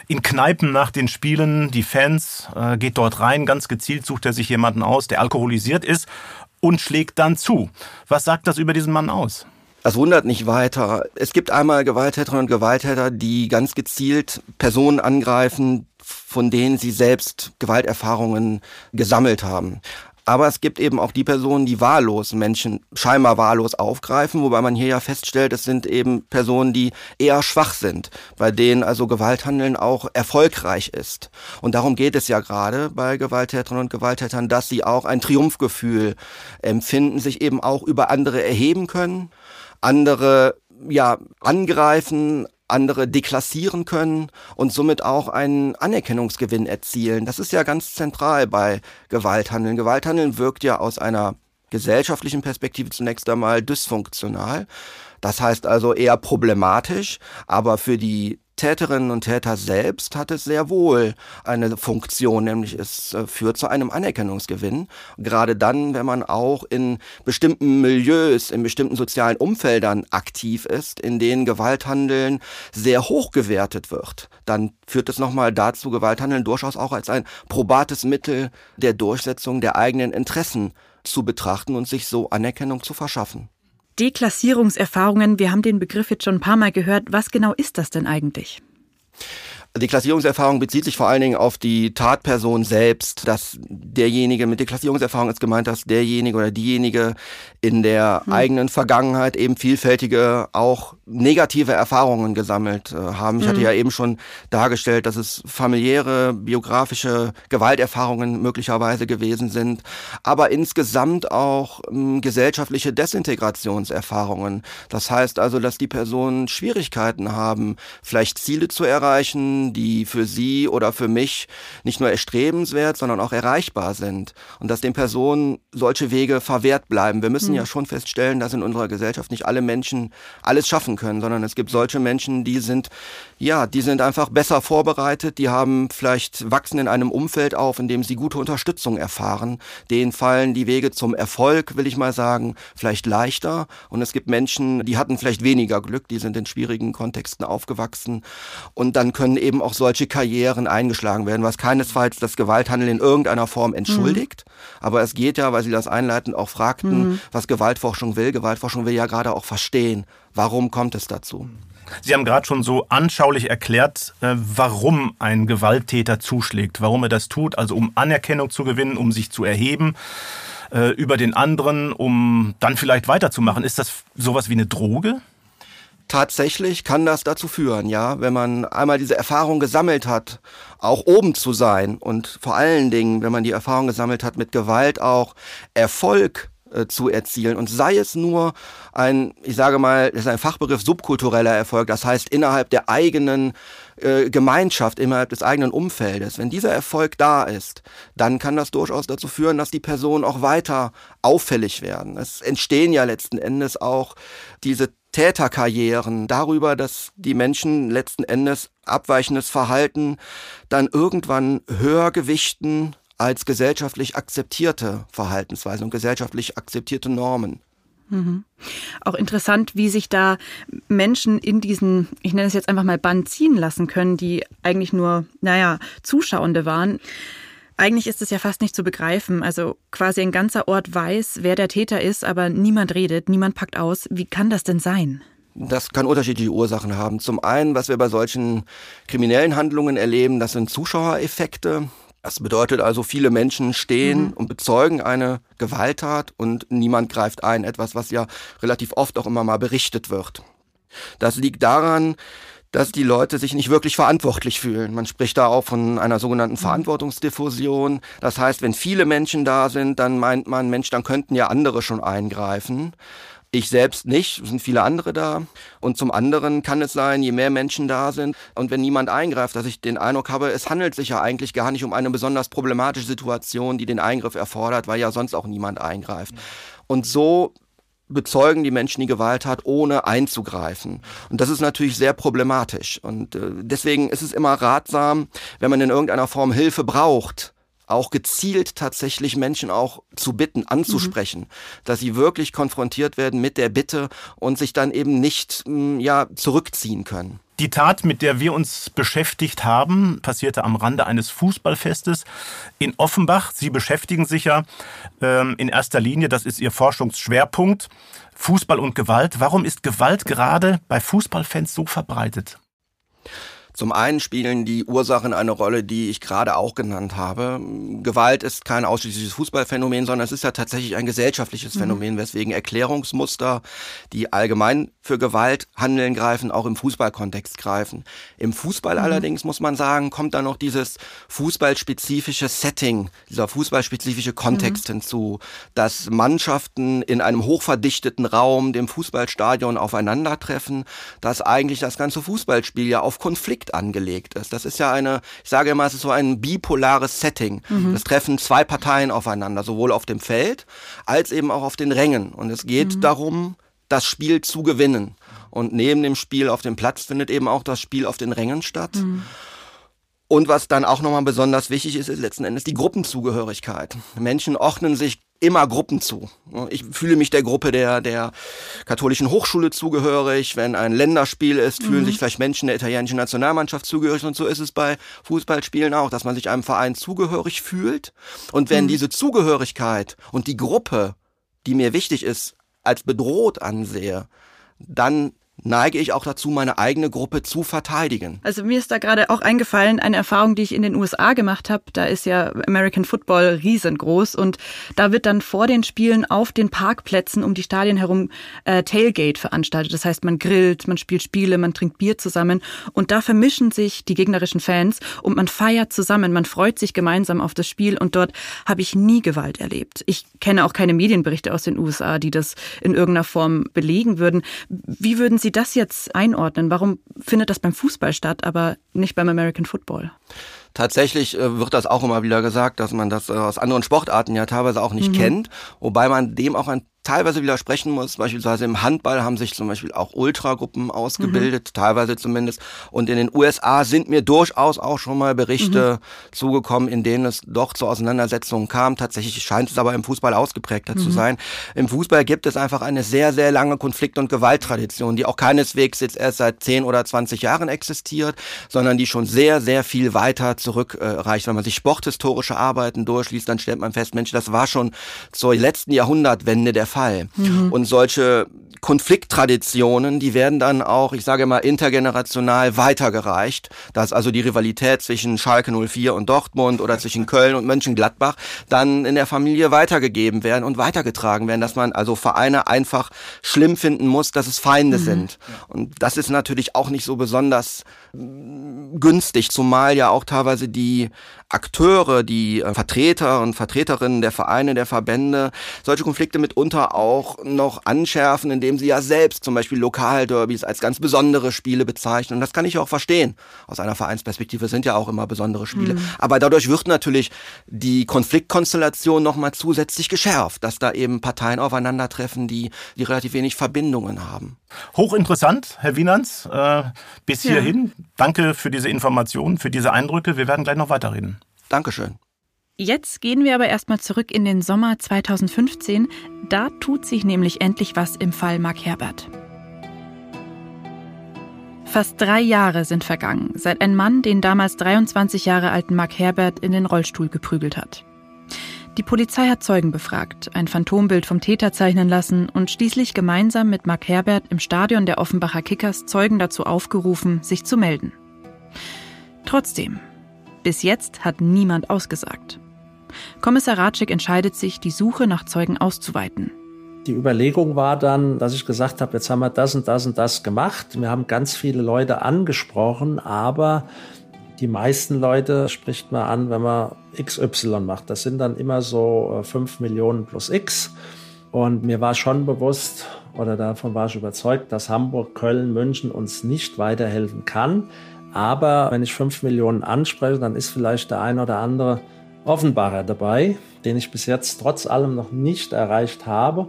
In Kneipen nach den Spielen, die Fans, äh, geht dort rein. Ganz gezielt sucht er sich jemanden aus, der alkoholisiert ist und schlägt dann zu. Was sagt das über diesen Mann aus? Das wundert nicht weiter. Es gibt einmal Gewalttäterinnen und Gewalttäter, die ganz gezielt Personen angreifen, von denen sie selbst Gewalterfahrungen gesammelt haben. Aber es gibt eben auch die Personen, die wahllos Menschen scheinbar wahllos aufgreifen, wobei man hier ja feststellt, es sind eben Personen, die eher schwach sind, bei denen also Gewalthandeln auch erfolgreich ist. Und darum geht es ja gerade bei Gewalttäterinnen und Gewalttätern, dass sie auch ein Triumphgefühl empfinden, sich eben auch über andere erheben können, andere ja angreifen, andere deklassieren können und somit auch einen Anerkennungsgewinn erzielen. Das ist ja ganz zentral bei Gewalthandeln. Gewalthandeln wirkt ja aus einer gesellschaftlichen Perspektive zunächst einmal dysfunktional. Das heißt also eher problematisch, aber für die Täterinnen und Täter selbst hat es sehr wohl eine Funktion, nämlich es äh, führt zu einem Anerkennungsgewinn. Gerade dann, wenn man auch in bestimmten Milieus, in bestimmten sozialen Umfeldern aktiv ist, in denen Gewalthandeln sehr hoch gewertet wird, dann führt es nochmal dazu, Gewalthandeln durchaus auch als ein probates Mittel der Durchsetzung der eigenen Interessen zu betrachten und sich so Anerkennung zu verschaffen. Deklassierungserfahrungen, wir haben den Begriff jetzt schon ein paar Mal gehört. Was genau ist das denn eigentlich? Die Klassierungserfahrung bezieht sich vor allen Dingen auf die Tatperson selbst, dass derjenige, mit der Klassierungserfahrung ist gemeint, dass derjenige oder diejenige in der hm. eigenen Vergangenheit eben vielfältige, auch negative Erfahrungen gesammelt äh, haben. Ich hm. hatte ja eben schon dargestellt, dass es familiäre, biografische Gewalterfahrungen möglicherweise gewesen sind, aber insgesamt auch ähm, gesellschaftliche Desintegrationserfahrungen. Das heißt also, dass die Personen Schwierigkeiten haben, vielleicht Ziele zu erreichen, die für sie oder für mich nicht nur erstrebenswert, sondern auch erreichbar sind. Und dass den Personen solche Wege verwehrt bleiben. Wir müssen mhm. ja schon feststellen, dass in unserer Gesellschaft nicht alle Menschen alles schaffen können, sondern es gibt solche Menschen, die sind, ja, die sind einfach besser vorbereitet, die haben vielleicht wachsen in einem Umfeld auf, in dem sie gute Unterstützung erfahren. Denen fallen die Wege zum Erfolg, will ich mal sagen, vielleicht leichter. Und es gibt Menschen, die hatten vielleicht weniger Glück, die sind in schwierigen Kontexten aufgewachsen. Und dann können eben auch solche Karrieren eingeschlagen werden, was keinesfalls das Gewalthandeln in irgendeiner Form entschuldigt. Mhm. Aber es geht ja, weil Sie das einleitend auch fragten, mhm. was Gewaltforschung will. Gewaltforschung will ja gerade auch verstehen, warum kommt es dazu. Sie haben gerade schon so anschaulich erklärt, äh, warum ein Gewalttäter zuschlägt, warum er das tut, also um Anerkennung zu gewinnen, um sich zu erheben äh, über den anderen, um dann vielleicht weiterzumachen. Ist das sowas wie eine Droge? Tatsächlich kann das dazu führen, ja, wenn man einmal diese Erfahrung gesammelt hat, auch oben zu sein und vor allen Dingen, wenn man die Erfahrung gesammelt hat, mit Gewalt auch Erfolg äh, zu erzielen und sei es nur ein, ich sage mal, das ist ein Fachbegriff subkultureller Erfolg, das heißt innerhalb der eigenen äh, Gemeinschaft, innerhalb des eigenen Umfeldes. Wenn dieser Erfolg da ist, dann kann das durchaus dazu führen, dass die Personen auch weiter auffällig werden. Es entstehen ja letzten Endes auch diese Täterkarrieren, darüber, dass die Menschen letzten Endes abweichendes Verhalten dann irgendwann höher gewichten als gesellschaftlich akzeptierte Verhaltensweisen und gesellschaftlich akzeptierte Normen. Mhm. Auch interessant, wie sich da Menschen in diesen, ich nenne es jetzt einfach mal Bann ziehen lassen können, die eigentlich nur, naja, Zuschauende waren. Eigentlich ist es ja fast nicht zu begreifen. Also quasi ein ganzer Ort weiß, wer der Täter ist, aber niemand redet, niemand packt aus. Wie kann das denn sein? Das kann unterschiedliche Ursachen haben. Zum einen, was wir bei solchen kriminellen Handlungen erleben, das sind Zuschauereffekte. Das bedeutet also, viele Menschen stehen mhm. und bezeugen eine Gewalttat und niemand greift ein. Etwas, was ja relativ oft auch immer mal berichtet wird. Das liegt daran, dass die Leute sich nicht wirklich verantwortlich fühlen. Man spricht da auch von einer sogenannten mhm. Verantwortungsdiffusion. Das heißt, wenn viele Menschen da sind, dann meint man, Mensch, dann könnten ja andere schon eingreifen. Ich selbst nicht, es sind viele andere da. Und zum anderen kann es sein, je mehr Menschen da sind und wenn niemand eingreift, dass ich den Eindruck habe, es handelt sich ja eigentlich gar nicht um eine besonders problematische Situation, die den Eingriff erfordert, weil ja sonst auch niemand eingreift. Und so bezeugen die Menschen die Gewalttat, ohne einzugreifen. Und das ist natürlich sehr problematisch. Und äh, deswegen ist es immer ratsam, wenn man in irgendeiner Form Hilfe braucht, auch gezielt tatsächlich Menschen auch zu bitten, anzusprechen, mhm. dass sie wirklich konfrontiert werden mit der Bitte und sich dann eben nicht mm, ja zurückziehen können. Die Tat, mit der wir uns beschäftigt haben, passierte am Rande eines Fußballfestes in Offenbach. Sie beschäftigen sich ja ähm, in erster Linie, das ist Ihr Forschungsschwerpunkt, Fußball und Gewalt. Warum ist Gewalt gerade bei Fußballfans so verbreitet? Zum einen spielen die Ursachen eine Rolle, die ich gerade auch genannt habe. Gewalt ist kein ausschließliches Fußballphänomen, sondern es ist ja tatsächlich ein gesellschaftliches mhm. Phänomen, weswegen Erklärungsmuster, die allgemein für Gewalt handeln greifen, auch im Fußballkontext greifen. Im Fußball mhm. allerdings muss man sagen, kommt da noch dieses fußballspezifische Setting, dieser fußballspezifische Kontext mhm. hinzu, dass Mannschaften in einem hochverdichteten Raum, dem Fußballstadion aufeinandertreffen, dass eigentlich das ganze Fußballspiel ja auf Konflikt Konflikt angelegt ist. Das ist ja eine, ich sage immer, es ist so ein bipolares Setting. Mhm. Es treffen zwei Parteien aufeinander, sowohl auf dem Feld als eben auch auf den Rängen. Und es geht mhm. darum, das Spiel zu gewinnen. Und neben dem Spiel auf dem Platz findet eben auch das Spiel auf den Rängen statt. Mhm. Und was dann auch nochmal besonders wichtig ist, ist letzten Endes die Gruppenzugehörigkeit. Menschen ordnen sich immer Gruppen zu. Ich fühle mich der Gruppe der, der katholischen Hochschule zugehörig. Wenn ein Länderspiel ist, fühlen mhm. sich vielleicht Menschen der italienischen Nationalmannschaft zugehörig. Und so ist es bei Fußballspielen auch, dass man sich einem Verein zugehörig fühlt. Und wenn mhm. diese Zugehörigkeit und die Gruppe, die mir wichtig ist, als bedroht ansehe, dann neige ich auch dazu, meine eigene Gruppe zu verteidigen. Also mir ist da gerade auch eingefallen, eine Erfahrung, die ich in den USA gemacht habe. Da ist ja American Football riesengroß und da wird dann vor den Spielen auf den Parkplätzen um die Stadien herum äh, Tailgate veranstaltet. Das heißt, man grillt, man spielt Spiele, man trinkt Bier zusammen und da vermischen sich die gegnerischen Fans und man feiert zusammen, man freut sich gemeinsam auf das Spiel und dort habe ich nie Gewalt erlebt. Ich kenne auch keine Medienberichte aus den USA, die das in irgendeiner Form belegen würden. Wie würden Sie das jetzt einordnen? Warum findet das beim Fußball statt, aber nicht beim American Football? Tatsächlich äh, wird das auch immer wieder gesagt, dass man das äh, aus anderen Sportarten ja teilweise auch nicht mhm. kennt, wobei man dem auch ein teilweise widersprechen muss. Beispielsweise im Handball haben sich zum Beispiel auch Ultragruppen ausgebildet, mhm. teilweise zumindest. Und in den USA sind mir durchaus auch schon mal Berichte mhm. zugekommen, in denen es doch zu Auseinandersetzungen kam. Tatsächlich scheint es aber im Fußball ausgeprägter mhm. zu sein. Im Fußball gibt es einfach eine sehr, sehr lange Konflikt- und Gewalttradition, die auch keineswegs jetzt erst seit 10 oder 20 Jahren existiert, sondern die schon sehr, sehr viel weiter zurückreicht. Äh, Wenn man sich sporthistorische Arbeiten durchliest, dann stellt man fest, Mensch, das war schon zur letzten Jahrhundertwende der Fall. Mhm. Und solche Konflikttraditionen, die werden dann auch, ich sage mal, intergenerational weitergereicht, dass also die Rivalität zwischen Schalke 04 und Dortmund oder zwischen Köln und Mönchengladbach dann in der Familie weitergegeben werden und weitergetragen werden, dass man also Vereine einfach schlimm finden muss, dass es Feinde mhm. sind. Und das ist natürlich auch nicht so besonders günstig, zumal ja auch teilweise die Akteure, die äh, Vertreter und Vertreterinnen der Vereine, der Verbände solche Konflikte mitunter auch noch anschärfen, indem sie ja selbst zum Beispiel Lokalderbys als ganz besondere Spiele bezeichnen. Und das kann ich auch verstehen. Aus einer Vereinsperspektive sind ja auch immer besondere Spiele. Mhm. Aber dadurch wird natürlich die Konfliktkonstellation nochmal zusätzlich geschärft, dass da eben Parteien aufeinandertreffen, die, die relativ wenig Verbindungen haben. Hochinteressant, Herr Wienans. Äh, bis hierhin. Danke für diese Informationen, für diese Eindrücke. Wir werden gleich noch weiterreden. Dankeschön. Jetzt gehen wir aber erstmal zurück in den Sommer 2015. Da tut sich nämlich endlich was im Fall Mark Herbert. Fast drei Jahre sind vergangen, seit ein Mann den damals 23 Jahre alten Mark Herbert in den Rollstuhl geprügelt hat. Die Polizei hat Zeugen befragt, ein Phantombild vom Täter zeichnen lassen und schließlich gemeinsam mit Mark Herbert im Stadion der Offenbacher Kickers Zeugen dazu aufgerufen, sich zu melden. Trotzdem, bis jetzt hat niemand ausgesagt. Kommissar Ratschik entscheidet sich, die Suche nach Zeugen auszuweiten. Die Überlegung war dann, dass ich gesagt habe, jetzt haben wir das und das und das gemacht. Wir haben ganz viele Leute angesprochen, aber die meisten Leute spricht man an, wenn man XY macht. Das sind dann immer so 5 äh, Millionen plus X. Und mir war schon bewusst, oder davon war ich überzeugt, dass Hamburg, Köln, München uns nicht weiterhelfen kann. Aber wenn ich 5 Millionen anspreche, dann ist vielleicht der ein oder andere Offenbarer dabei, den ich bis jetzt trotz allem noch nicht erreicht habe,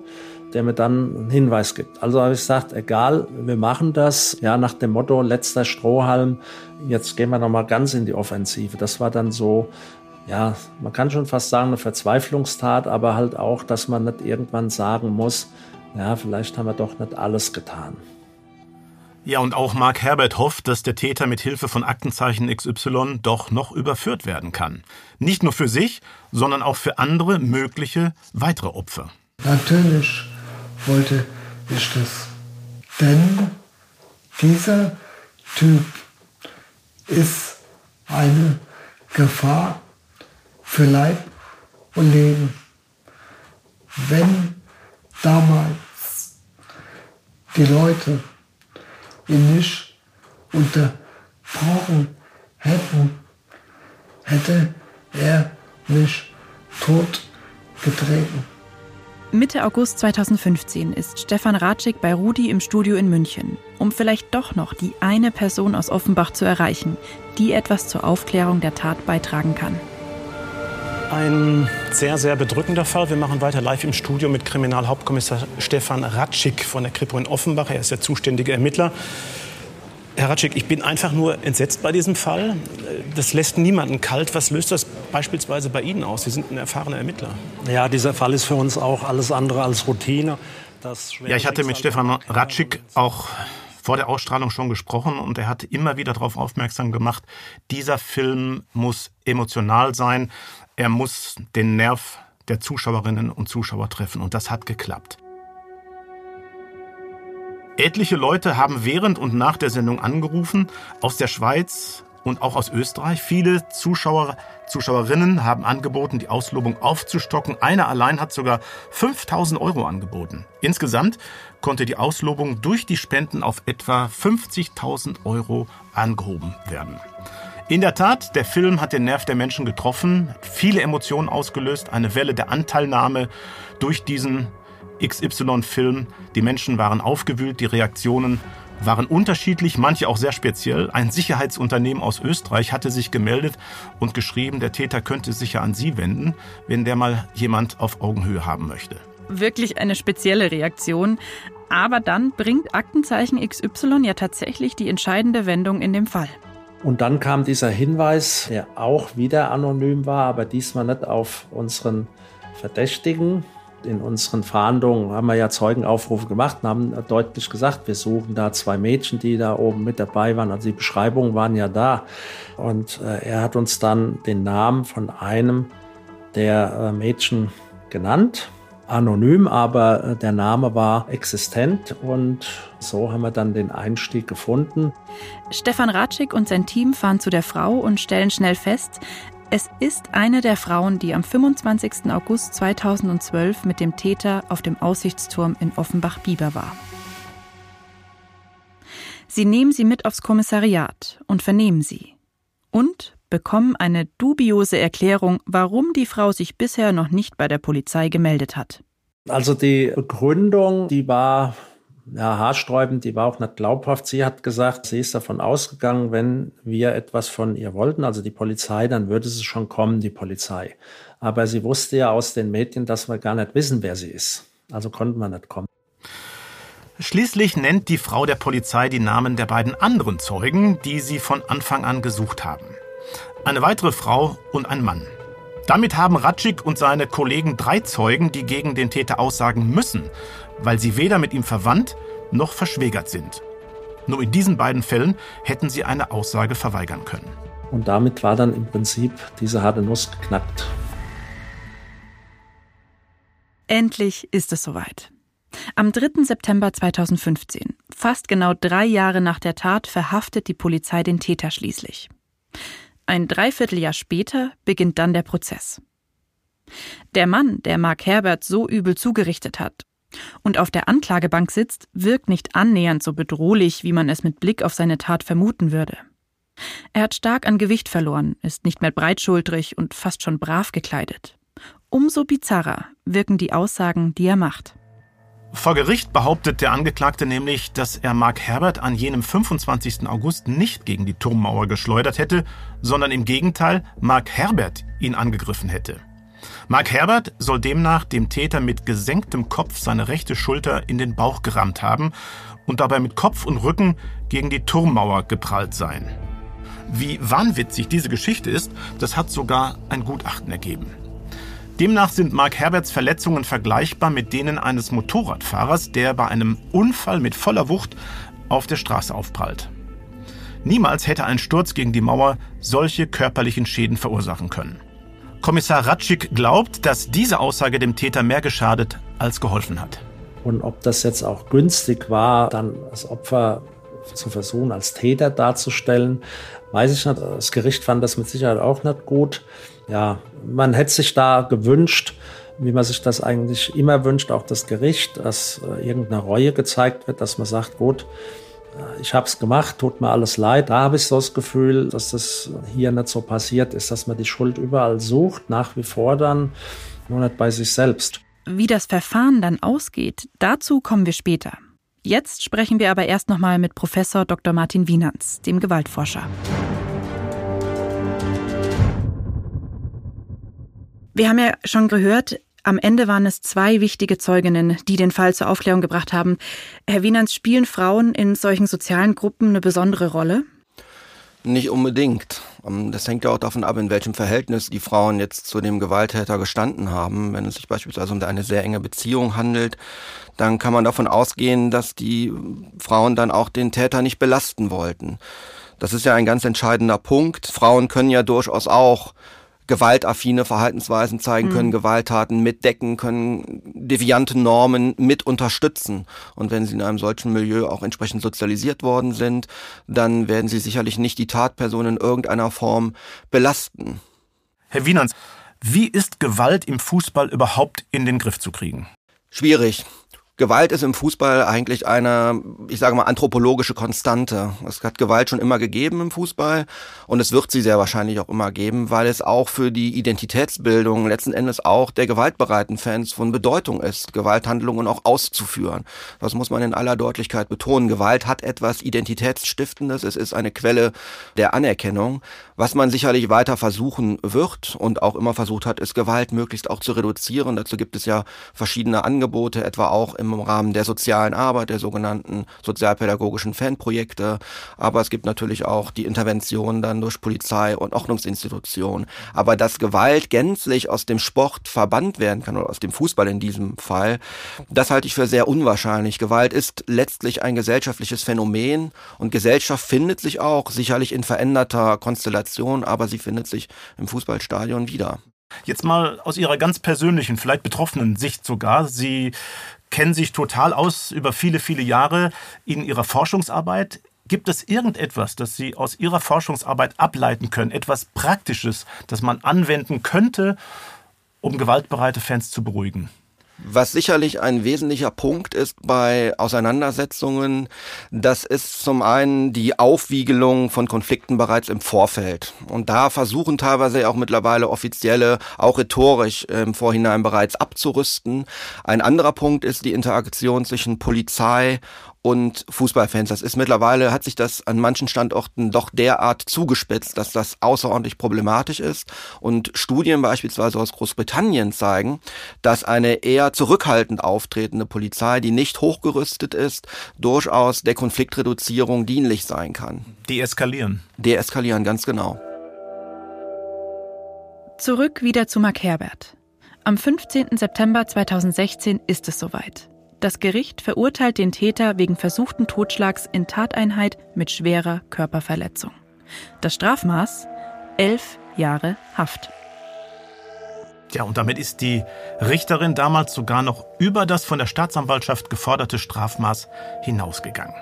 der mir dann einen Hinweis gibt. Also habe ich gesagt, egal, wir machen das, ja, nach dem Motto, letzter Strohhalm, jetzt gehen wir nochmal ganz in die Offensive. Das war dann so, ja, man kann schon fast sagen, eine Verzweiflungstat, aber halt auch, dass man nicht irgendwann sagen muss, ja, vielleicht haben wir doch nicht alles getan. Ja, und auch Mark Herbert hofft, dass der Täter mit Hilfe von Aktenzeichen XY doch noch überführt werden kann. Nicht nur für sich, sondern auch für andere mögliche weitere Opfer. Natürlich wollte ich das. Denn dieser Typ ist eine Gefahr für Leib und Leben. Wenn damals die Leute ihn nicht unterbrochen hätten, hätte er mich tot getreten. Mitte August 2015 ist Stefan Ratschik bei Rudi im Studio in München, um vielleicht doch noch die eine Person aus Offenbach zu erreichen, die etwas zur Aufklärung der Tat beitragen kann. Ein sehr, sehr bedrückender Fall. Wir machen weiter live im Studio mit Kriminalhauptkommissar Stefan Ratschik von der Kripo in Offenbach. Er ist der zuständige Ermittler. Herr Ratschik, ich bin einfach nur entsetzt bei diesem Fall. Das lässt niemanden kalt. Was löst das beispielsweise bei Ihnen aus? Sie sind ein erfahrener Ermittler. Ja, dieser Fall ist für uns auch alles andere als Routine. ja, ich hatte mit Stefan Ratschik auch vor der Ausstrahlung schon gesprochen und er hat immer wieder darauf aufmerksam gemacht, dieser Film muss emotional sein. Er muss den Nerv der Zuschauerinnen und Zuschauer treffen und das hat geklappt. Etliche Leute haben während und nach der Sendung angerufen, aus der Schweiz und auch aus Österreich. Viele Zuschauer, Zuschauerinnen haben angeboten, die Auslobung aufzustocken. Eine allein hat sogar 5000 Euro angeboten. Insgesamt konnte die Auslobung durch die Spenden auf etwa 50.000 Euro angehoben werden. In der Tat, der Film hat den Nerv der Menschen getroffen, viele Emotionen ausgelöst, eine Welle der Anteilnahme durch diesen XY-Film. Die Menschen waren aufgewühlt, die Reaktionen waren unterschiedlich, manche auch sehr speziell. Ein Sicherheitsunternehmen aus Österreich hatte sich gemeldet und geschrieben, der Täter könnte sich ja an Sie wenden, wenn der mal jemand auf Augenhöhe haben möchte. Wirklich eine spezielle Reaktion. Aber dann bringt Aktenzeichen XY ja tatsächlich die entscheidende Wendung in dem Fall. Und dann kam dieser Hinweis, der auch wieder anonym war, aber diesmal nicht auf unseren Verdächtigen, in unseren Verhandlungen haben wir ja Zeugenaufrufe gemacht und haben deutlich gesagt, wir suchen da zwei Mädchen, die da oben mit dabei waren. Also die Beschreibungen waren ja da. Und äh, er hat uns dann den Namen von einem der äh, Mädchen genannt. Anonym, aber äh, der Name war existent und so haben wir dann den Einstieg gefunden. Stefan Ratschik und sein Team fahren zu der Frau und stellen schnell fest, es ist eine der Frauen, die am 25. August 2012 mit dem Täter auf dem Aussichtsturm in Offenbach-Bieber war. Sie nehmen sie mit aufs Kommissariat und vernehmen sie. Und bekommen eine dubiose Erklärung, warum die Frau sich bisher noch nicht bei der Polizei gemeldet hat. Also die Begründung, die war ja, haarsträubend, die war auch nicht glaubhaft. Sie hat gesagt, sie ist davon ausgegangen, wenn wir etwas von ihr wollten, also die Polizei, dann würde sie schon kommen, die Polizei. Aber sie wusste ja aus den Medien, dass wir gar nicht wissen, wer sie ist. Also konnten wir nicht kommen. Schließlich nennt die Frau der Polizei die Namen der beiden anderen Zeugen, die sie von Anfang an gesucht haben. Eine weitere Frau und ein Mann. Damit haben Ratschik und seine Kollegen drei Zeugen, die gegen den Täter aussagen müssen weil sie weder mit ihm verwandt noch verschwägert sind. Nur in diesen beiden Fällen hätten sie eine Aussage verweigern können. Und damit war dann im Prinzip diese harte Nuss geknackt. Endlich ist es soweit. Am 3. September 2015, fast genau drei Jahre nach der Tat, verhaftet die Polizei den Täter schließlich. Ein Dreivierteljahr später beginnt dann der Prozess. Der Mann, der Mark Herbert so übel zugerichtet hat und auf der Anklagebank sitzt, wirkt nicht annähernd so bedrohlich, wie man es mit Blick auf seine Tat vermuten würde. Er hat stark an Gewicht verloren, ist nicht mehr breitschultrig und fast schon brav gekleidet. Umso bizarrer wirken die Aussagen, die er macht. Vor Gericht behauptet der Angeklagte nämlich, dass er Mark Herbert an jenem 25. August nicht gegen die Turmmauer geschleudert hätte, sondern im Gegenteil Mark Herbert ihn angegriffen hätte. Mark Herbert soll demnach dem Täter mit gesenktem Kopf seine rechte Schulter in den Bauch gerammt haben und dabei mit Kopf und Rücken gegen die Turmmauer geprallt sein. Wie wahnwitzig diese Geschichte ist, das hat sogar ein Gutachten ergeben. Demnach sind Mark Herberts Verletzungen vergleichbar mit denen eines Motorradfahrers, der bei einem Unfall mit voller Wucht auf der Straße aufprallt. Niemals hätte ein Sturz gegen die Mauer solche körperlichen Schäden verursachen können. Kommissar Ratschik glaubt, dass diese Aussage dem Täter mehr geschadet als geholfen hat. Und ob das jetzt auch günstig war, dann das Opfer zu versuchen, als Täter darzustellen, weiß ich nicht. Das Gericht fand das mit Sicherheit auch nicht gut. Ja, man hätte sich da gewünscht, wie man sich das eigentlich immer wünscht, auch das Gericht, dass äh, irgendeine Reue gezeigt wird, dass man sagt, gut, ich habe es gemacht, tut mir alles leid. Da habe ich so das Gefühl, dass das hier nicht so passiert ist, dass man die Schuld überall sucht, nach wie vor dann, nur nicht bei sich selbst. Wie das Verfahren dann ausgeht, dazu kommen wir später. Jetzt sprechen wir aber erst nochmal mit Professor Dr. Martin Wienanz, dem Gewaltforscher. Wir haben ja schon gehört, am Ende waren es zwei wichtige Zeuginnen, die den Fall zur Aufklärung gebracht haben. Herr Wienans, spielen Frauen in solchen sozialen Gruppen eine besondere Rolle? Nicht unbedingt. Ähm, das hängt ja auch davon ab, in welchem Verhältnis die Frauen jetzt zu dem Gewalttäter gestanden haben. Wenn es sich beispielsweise um eine sehr enge Beziehung handelt, dann kann man davon ausgehen, dass die Frauen dann auch den Täter nicht belasten wollten. Das ist ja ein ganz entscheidender Punkt. Frauen können ja durchaus auch gewaltaffine Verhaltensweisen zeigen können, mhm. Gewalttaten mitdecken, können deviante Normen mit unterstützen. Und wenn sie in einem solchen Milieu auch entsprechend sozialisiert worden sind, dann werden sie sicherlich nicht die Tatperson in irgendeiner Form belasten. Herr Wienans, wie ist Gewalt im Fußball überhaupt in den Griff zu kriegen? Schwierig. Gewalt ist im Fußball eigentlich eine, ich sage mal, anthropologische Konstante. Es hat Gewalt schon immer gegeben im Fußball und es wird sie sehr wahrscheinlich auch immer geben, weil es auch für die Identitätsbildung letzten Endes auch der gewaltbereiten Fans von Bedeutung ist, Gewalthandlungen auch auszuführen. Das muss man in aller Deutlichkeit betonen. Gewalt hat etwas Identitätsstiftendes, es ist eine Quelle der Anerkennung. Was man sicherlich weiter versuchen wird und auch immer versucht hat, ist Gewalt möglichst auch zu reduzieren. Dazu gibt es ja verschiedene Angebote, etwa auch im Rahmen der sozialen Arbeit, der sogenannten sozialpädagogischen Fanprojekte. Aber es gibt natürlich auch die Intervention dann durch Polizei und Ordnungsinstitutionen. Aber dass Gewalt gänzlich aus dem Sport verbannt werden kann oder aus dem Fußball in diesem Fall, das halte ich für sehr unwahrscheinlich. Gewalt ist letztlich ein gesellschaftliches Phänomen und Gesellschaft findet sich auch sicherlich in veränderter Konstellation, aber sie findet sich im Fußballstadion wieder. Jetzt mal aus Ihrer ganz persönlichen, vielleicht betroffenen Sicht sogar. Sie kennen sich total aus über viele, viele Jahre in Ihrer Forschungsarbeit. Gibt es irgendetwas, das Sie aus Ihrer Forschungsarbeit ableiten können, etwas Praktisches, das man anwenden könnte, um gewaltbereite Fans zu beruhigen? Was sicherlich ein wesentlicher Punkt ist bei Auseinandersetzungen, das ist zum einen die Aufwiegelung von Konflikten bereits im Vorfeld. Und da versuchen teilweise auch mittlerweile Offizielle, auch rhetorisch im Vorhinein bereits abzurüsten. Ein anderer Punkt ist die Interaktion zwischen Polizei und Fußballfans. Das ist mittlerweile, hat sich das an manchen Standorten doch derart zugespitzt, dass das außerordentlich problematisch ist. Und Studien beispielsweise aus Großbritannien zeigen, dass eine eher zurückhaltend auftretende Polizei, die nicht hochgerüstet ist, durchaus der Konfliktreduzierung dienlich sein kann. Deeskalieren. Deeskalieren, ganz genau. Zurück wieder zu Mark Herbert. Am 15. September 2016 ist es soweit. Das Gericht verurteilt den Täter wegen versuchten Totschlags in Tateinheit mit schwerer Körperverletzung. Das Strafmaß elf Jahre Haft. Ja, und damit ist die Richterin damals sogar noch über das von der Staatsanwaltschaft geforderte Strafmaß hinausgegangen.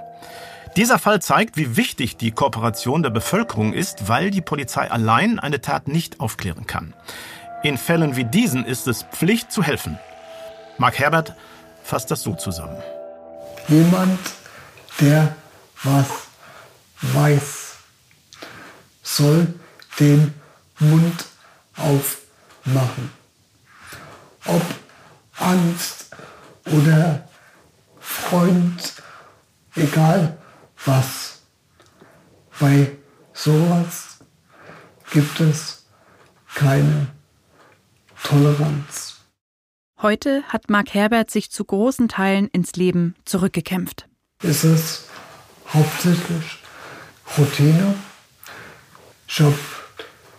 Dieser Fall zeigt, wie wichtig die Kooperation der Bevölkerung ist, weil die Polizei allein eine Tat nicht aufklären kann. In Fällen wie diesen ist es Pflicht zu helfen. Mark Herbert fasst das so zusammen. Jemand, der was weiß, soll den Mund aufmachen. Ob Angst oder Freund, egal was. Bei sowas gibt es keine Toleranz. Heute hat Mark Herbert sich zu großen Teilen ins Leben zurückgekämpft. Es ist hauptsächlich Routine. Ich habe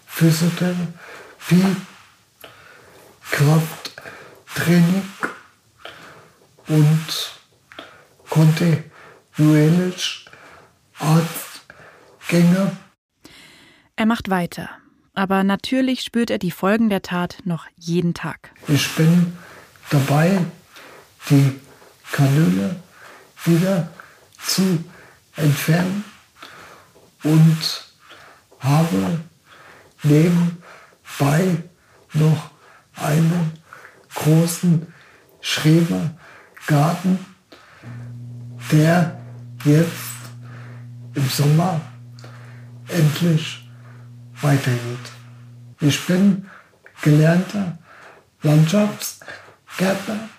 Physiotherapie, Krafttraining und kontinuierlich Arztgänge. Er macht weiter, aber natürlich spürt er die Folgen der Tat noch jeden Tag. Ich bin dabei, die Kanüle wieder zu entfernen und habe nebenbei noch einen großen Schrebergarten, der jetzt im Sommer endlich weitergeht. Ich bin gelernter Landschafts- Gärtner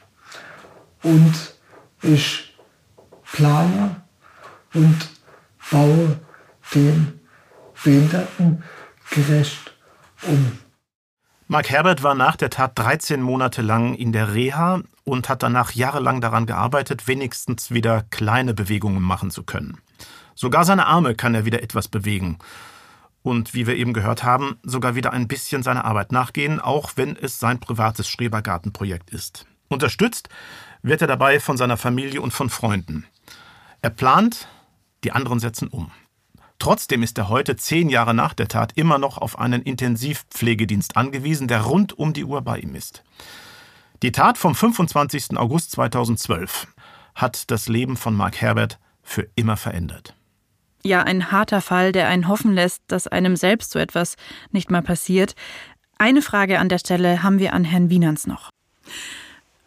und ich plane und baue den Behinderten gerecht um. Mark Herbert war nach der Tat 13 Monate lang in der Reha und hat danach jahrelang daran gearbeitet, wenigstens wieder kleine Bewegungen machen zu können. Sogar seine Arme kann er wieder etwas bewegen und wie wir eben gehört haben, sogar wieder ein bisschen seiner Arbeit nachgehen, auch wenn es sein privates Schrebergartenprojekt ist. Unterstützt wird er dabei von seiner Familie und von Freunden. Er plant, die anderen setzen um. Trotzdem ist er heute, zehn Jahre nach der Tat, immer noch auf einen Intensivpflegedienst angewiesen, der rund um die Uhr bei ihm ist. Die Tat vom 25. August 2012 hat das Leben von Mark Herbert für immer verändert. Ja, ein harter Fall, der einen hoffen lässt, dass einem selbst so etwas nicht mal passiert. Eine Frage an der Stelle haben wir an Herrn Wienerns noch.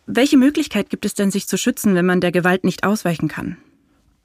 Welche Möglichkeit gibt es denn, sich zu schützen, wenn man der Gewalt nicht ausweichen kann?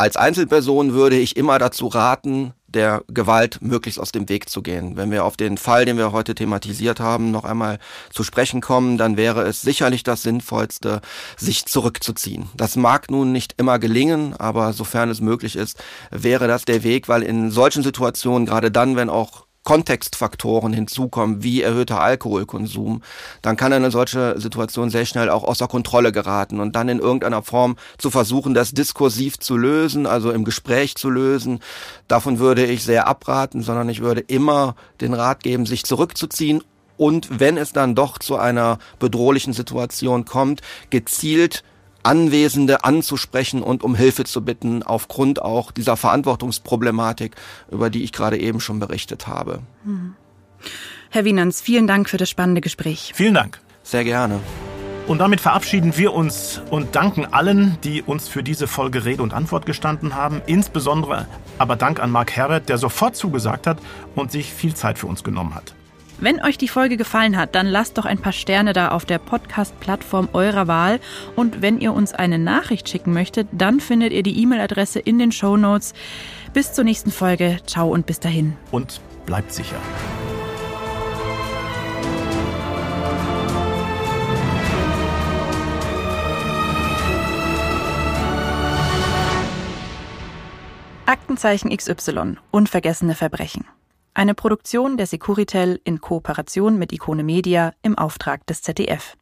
Als Einzelperson würde ich immer dazu raten, der Gewalt möglichst aus dem Weg zu gehen. Wenn wir auf den Fall, den wir heute thematisiert haben, noch einmal zu sprechen kommen, dann wäre es sicherlich das Sinnvollste, sich zurückzuziehen. Das mag nun nicht immer gelingen, aber sofern es möglich ist, wäre das der Weg, weil in solchen Situationen, gerade dann, wenn auch Kontextfaktoren hinzukommen, wie erhöhter Alkoholkonsum, dann kann eine solche Situation sehr schnell auch außer Kontrolle geraten und dann in irgendeiner Form zu versuchen, das diskursiv zu lösen, also im Gespräch zu lösen, davon würde ich sehr abraten, sondern ich würde immer den Rat geben, sich zurückzuziehen und wenn es dann doch zu einer bedrohlichen Situation kommt, gezielt Anwesende anzusprechen und um Hilfe zu bitten, aufgrund auch dieser Verantwortungsproblematik, über die ich gerade eben schon berichtet habe. Hm. Herr Wienans, vielen Dank für das spannende Gespräch. Vielen Dank. Sehr gerne. Und damit verabschieden wir uns und danken allen, die uns für diese Folge Rede und Antwort gestanden haben. Insbesondere aber Dank an Mark Herbert, der sofort zugesagt hat und sich viel Zeit für uns genommen hat. Wenn euch die Folge gefallen hat, dann lasst doch ein paar Sterne da auf der Podcast-Plattform eurer Wahl. Und wenn ihr uns eine Nachricht schicken möchtet, dann findet ihr die E-Mail-Adresse in den Show Notes. Bis zur nächsten Folge. Ciao und bis dahin. Und bleibt sicher. Aktenzeichen XY. Unvergessene Verbrechen. Eine Produktion der Securitel in Kooperation mit Ikone Media im Auftrag des ZDF.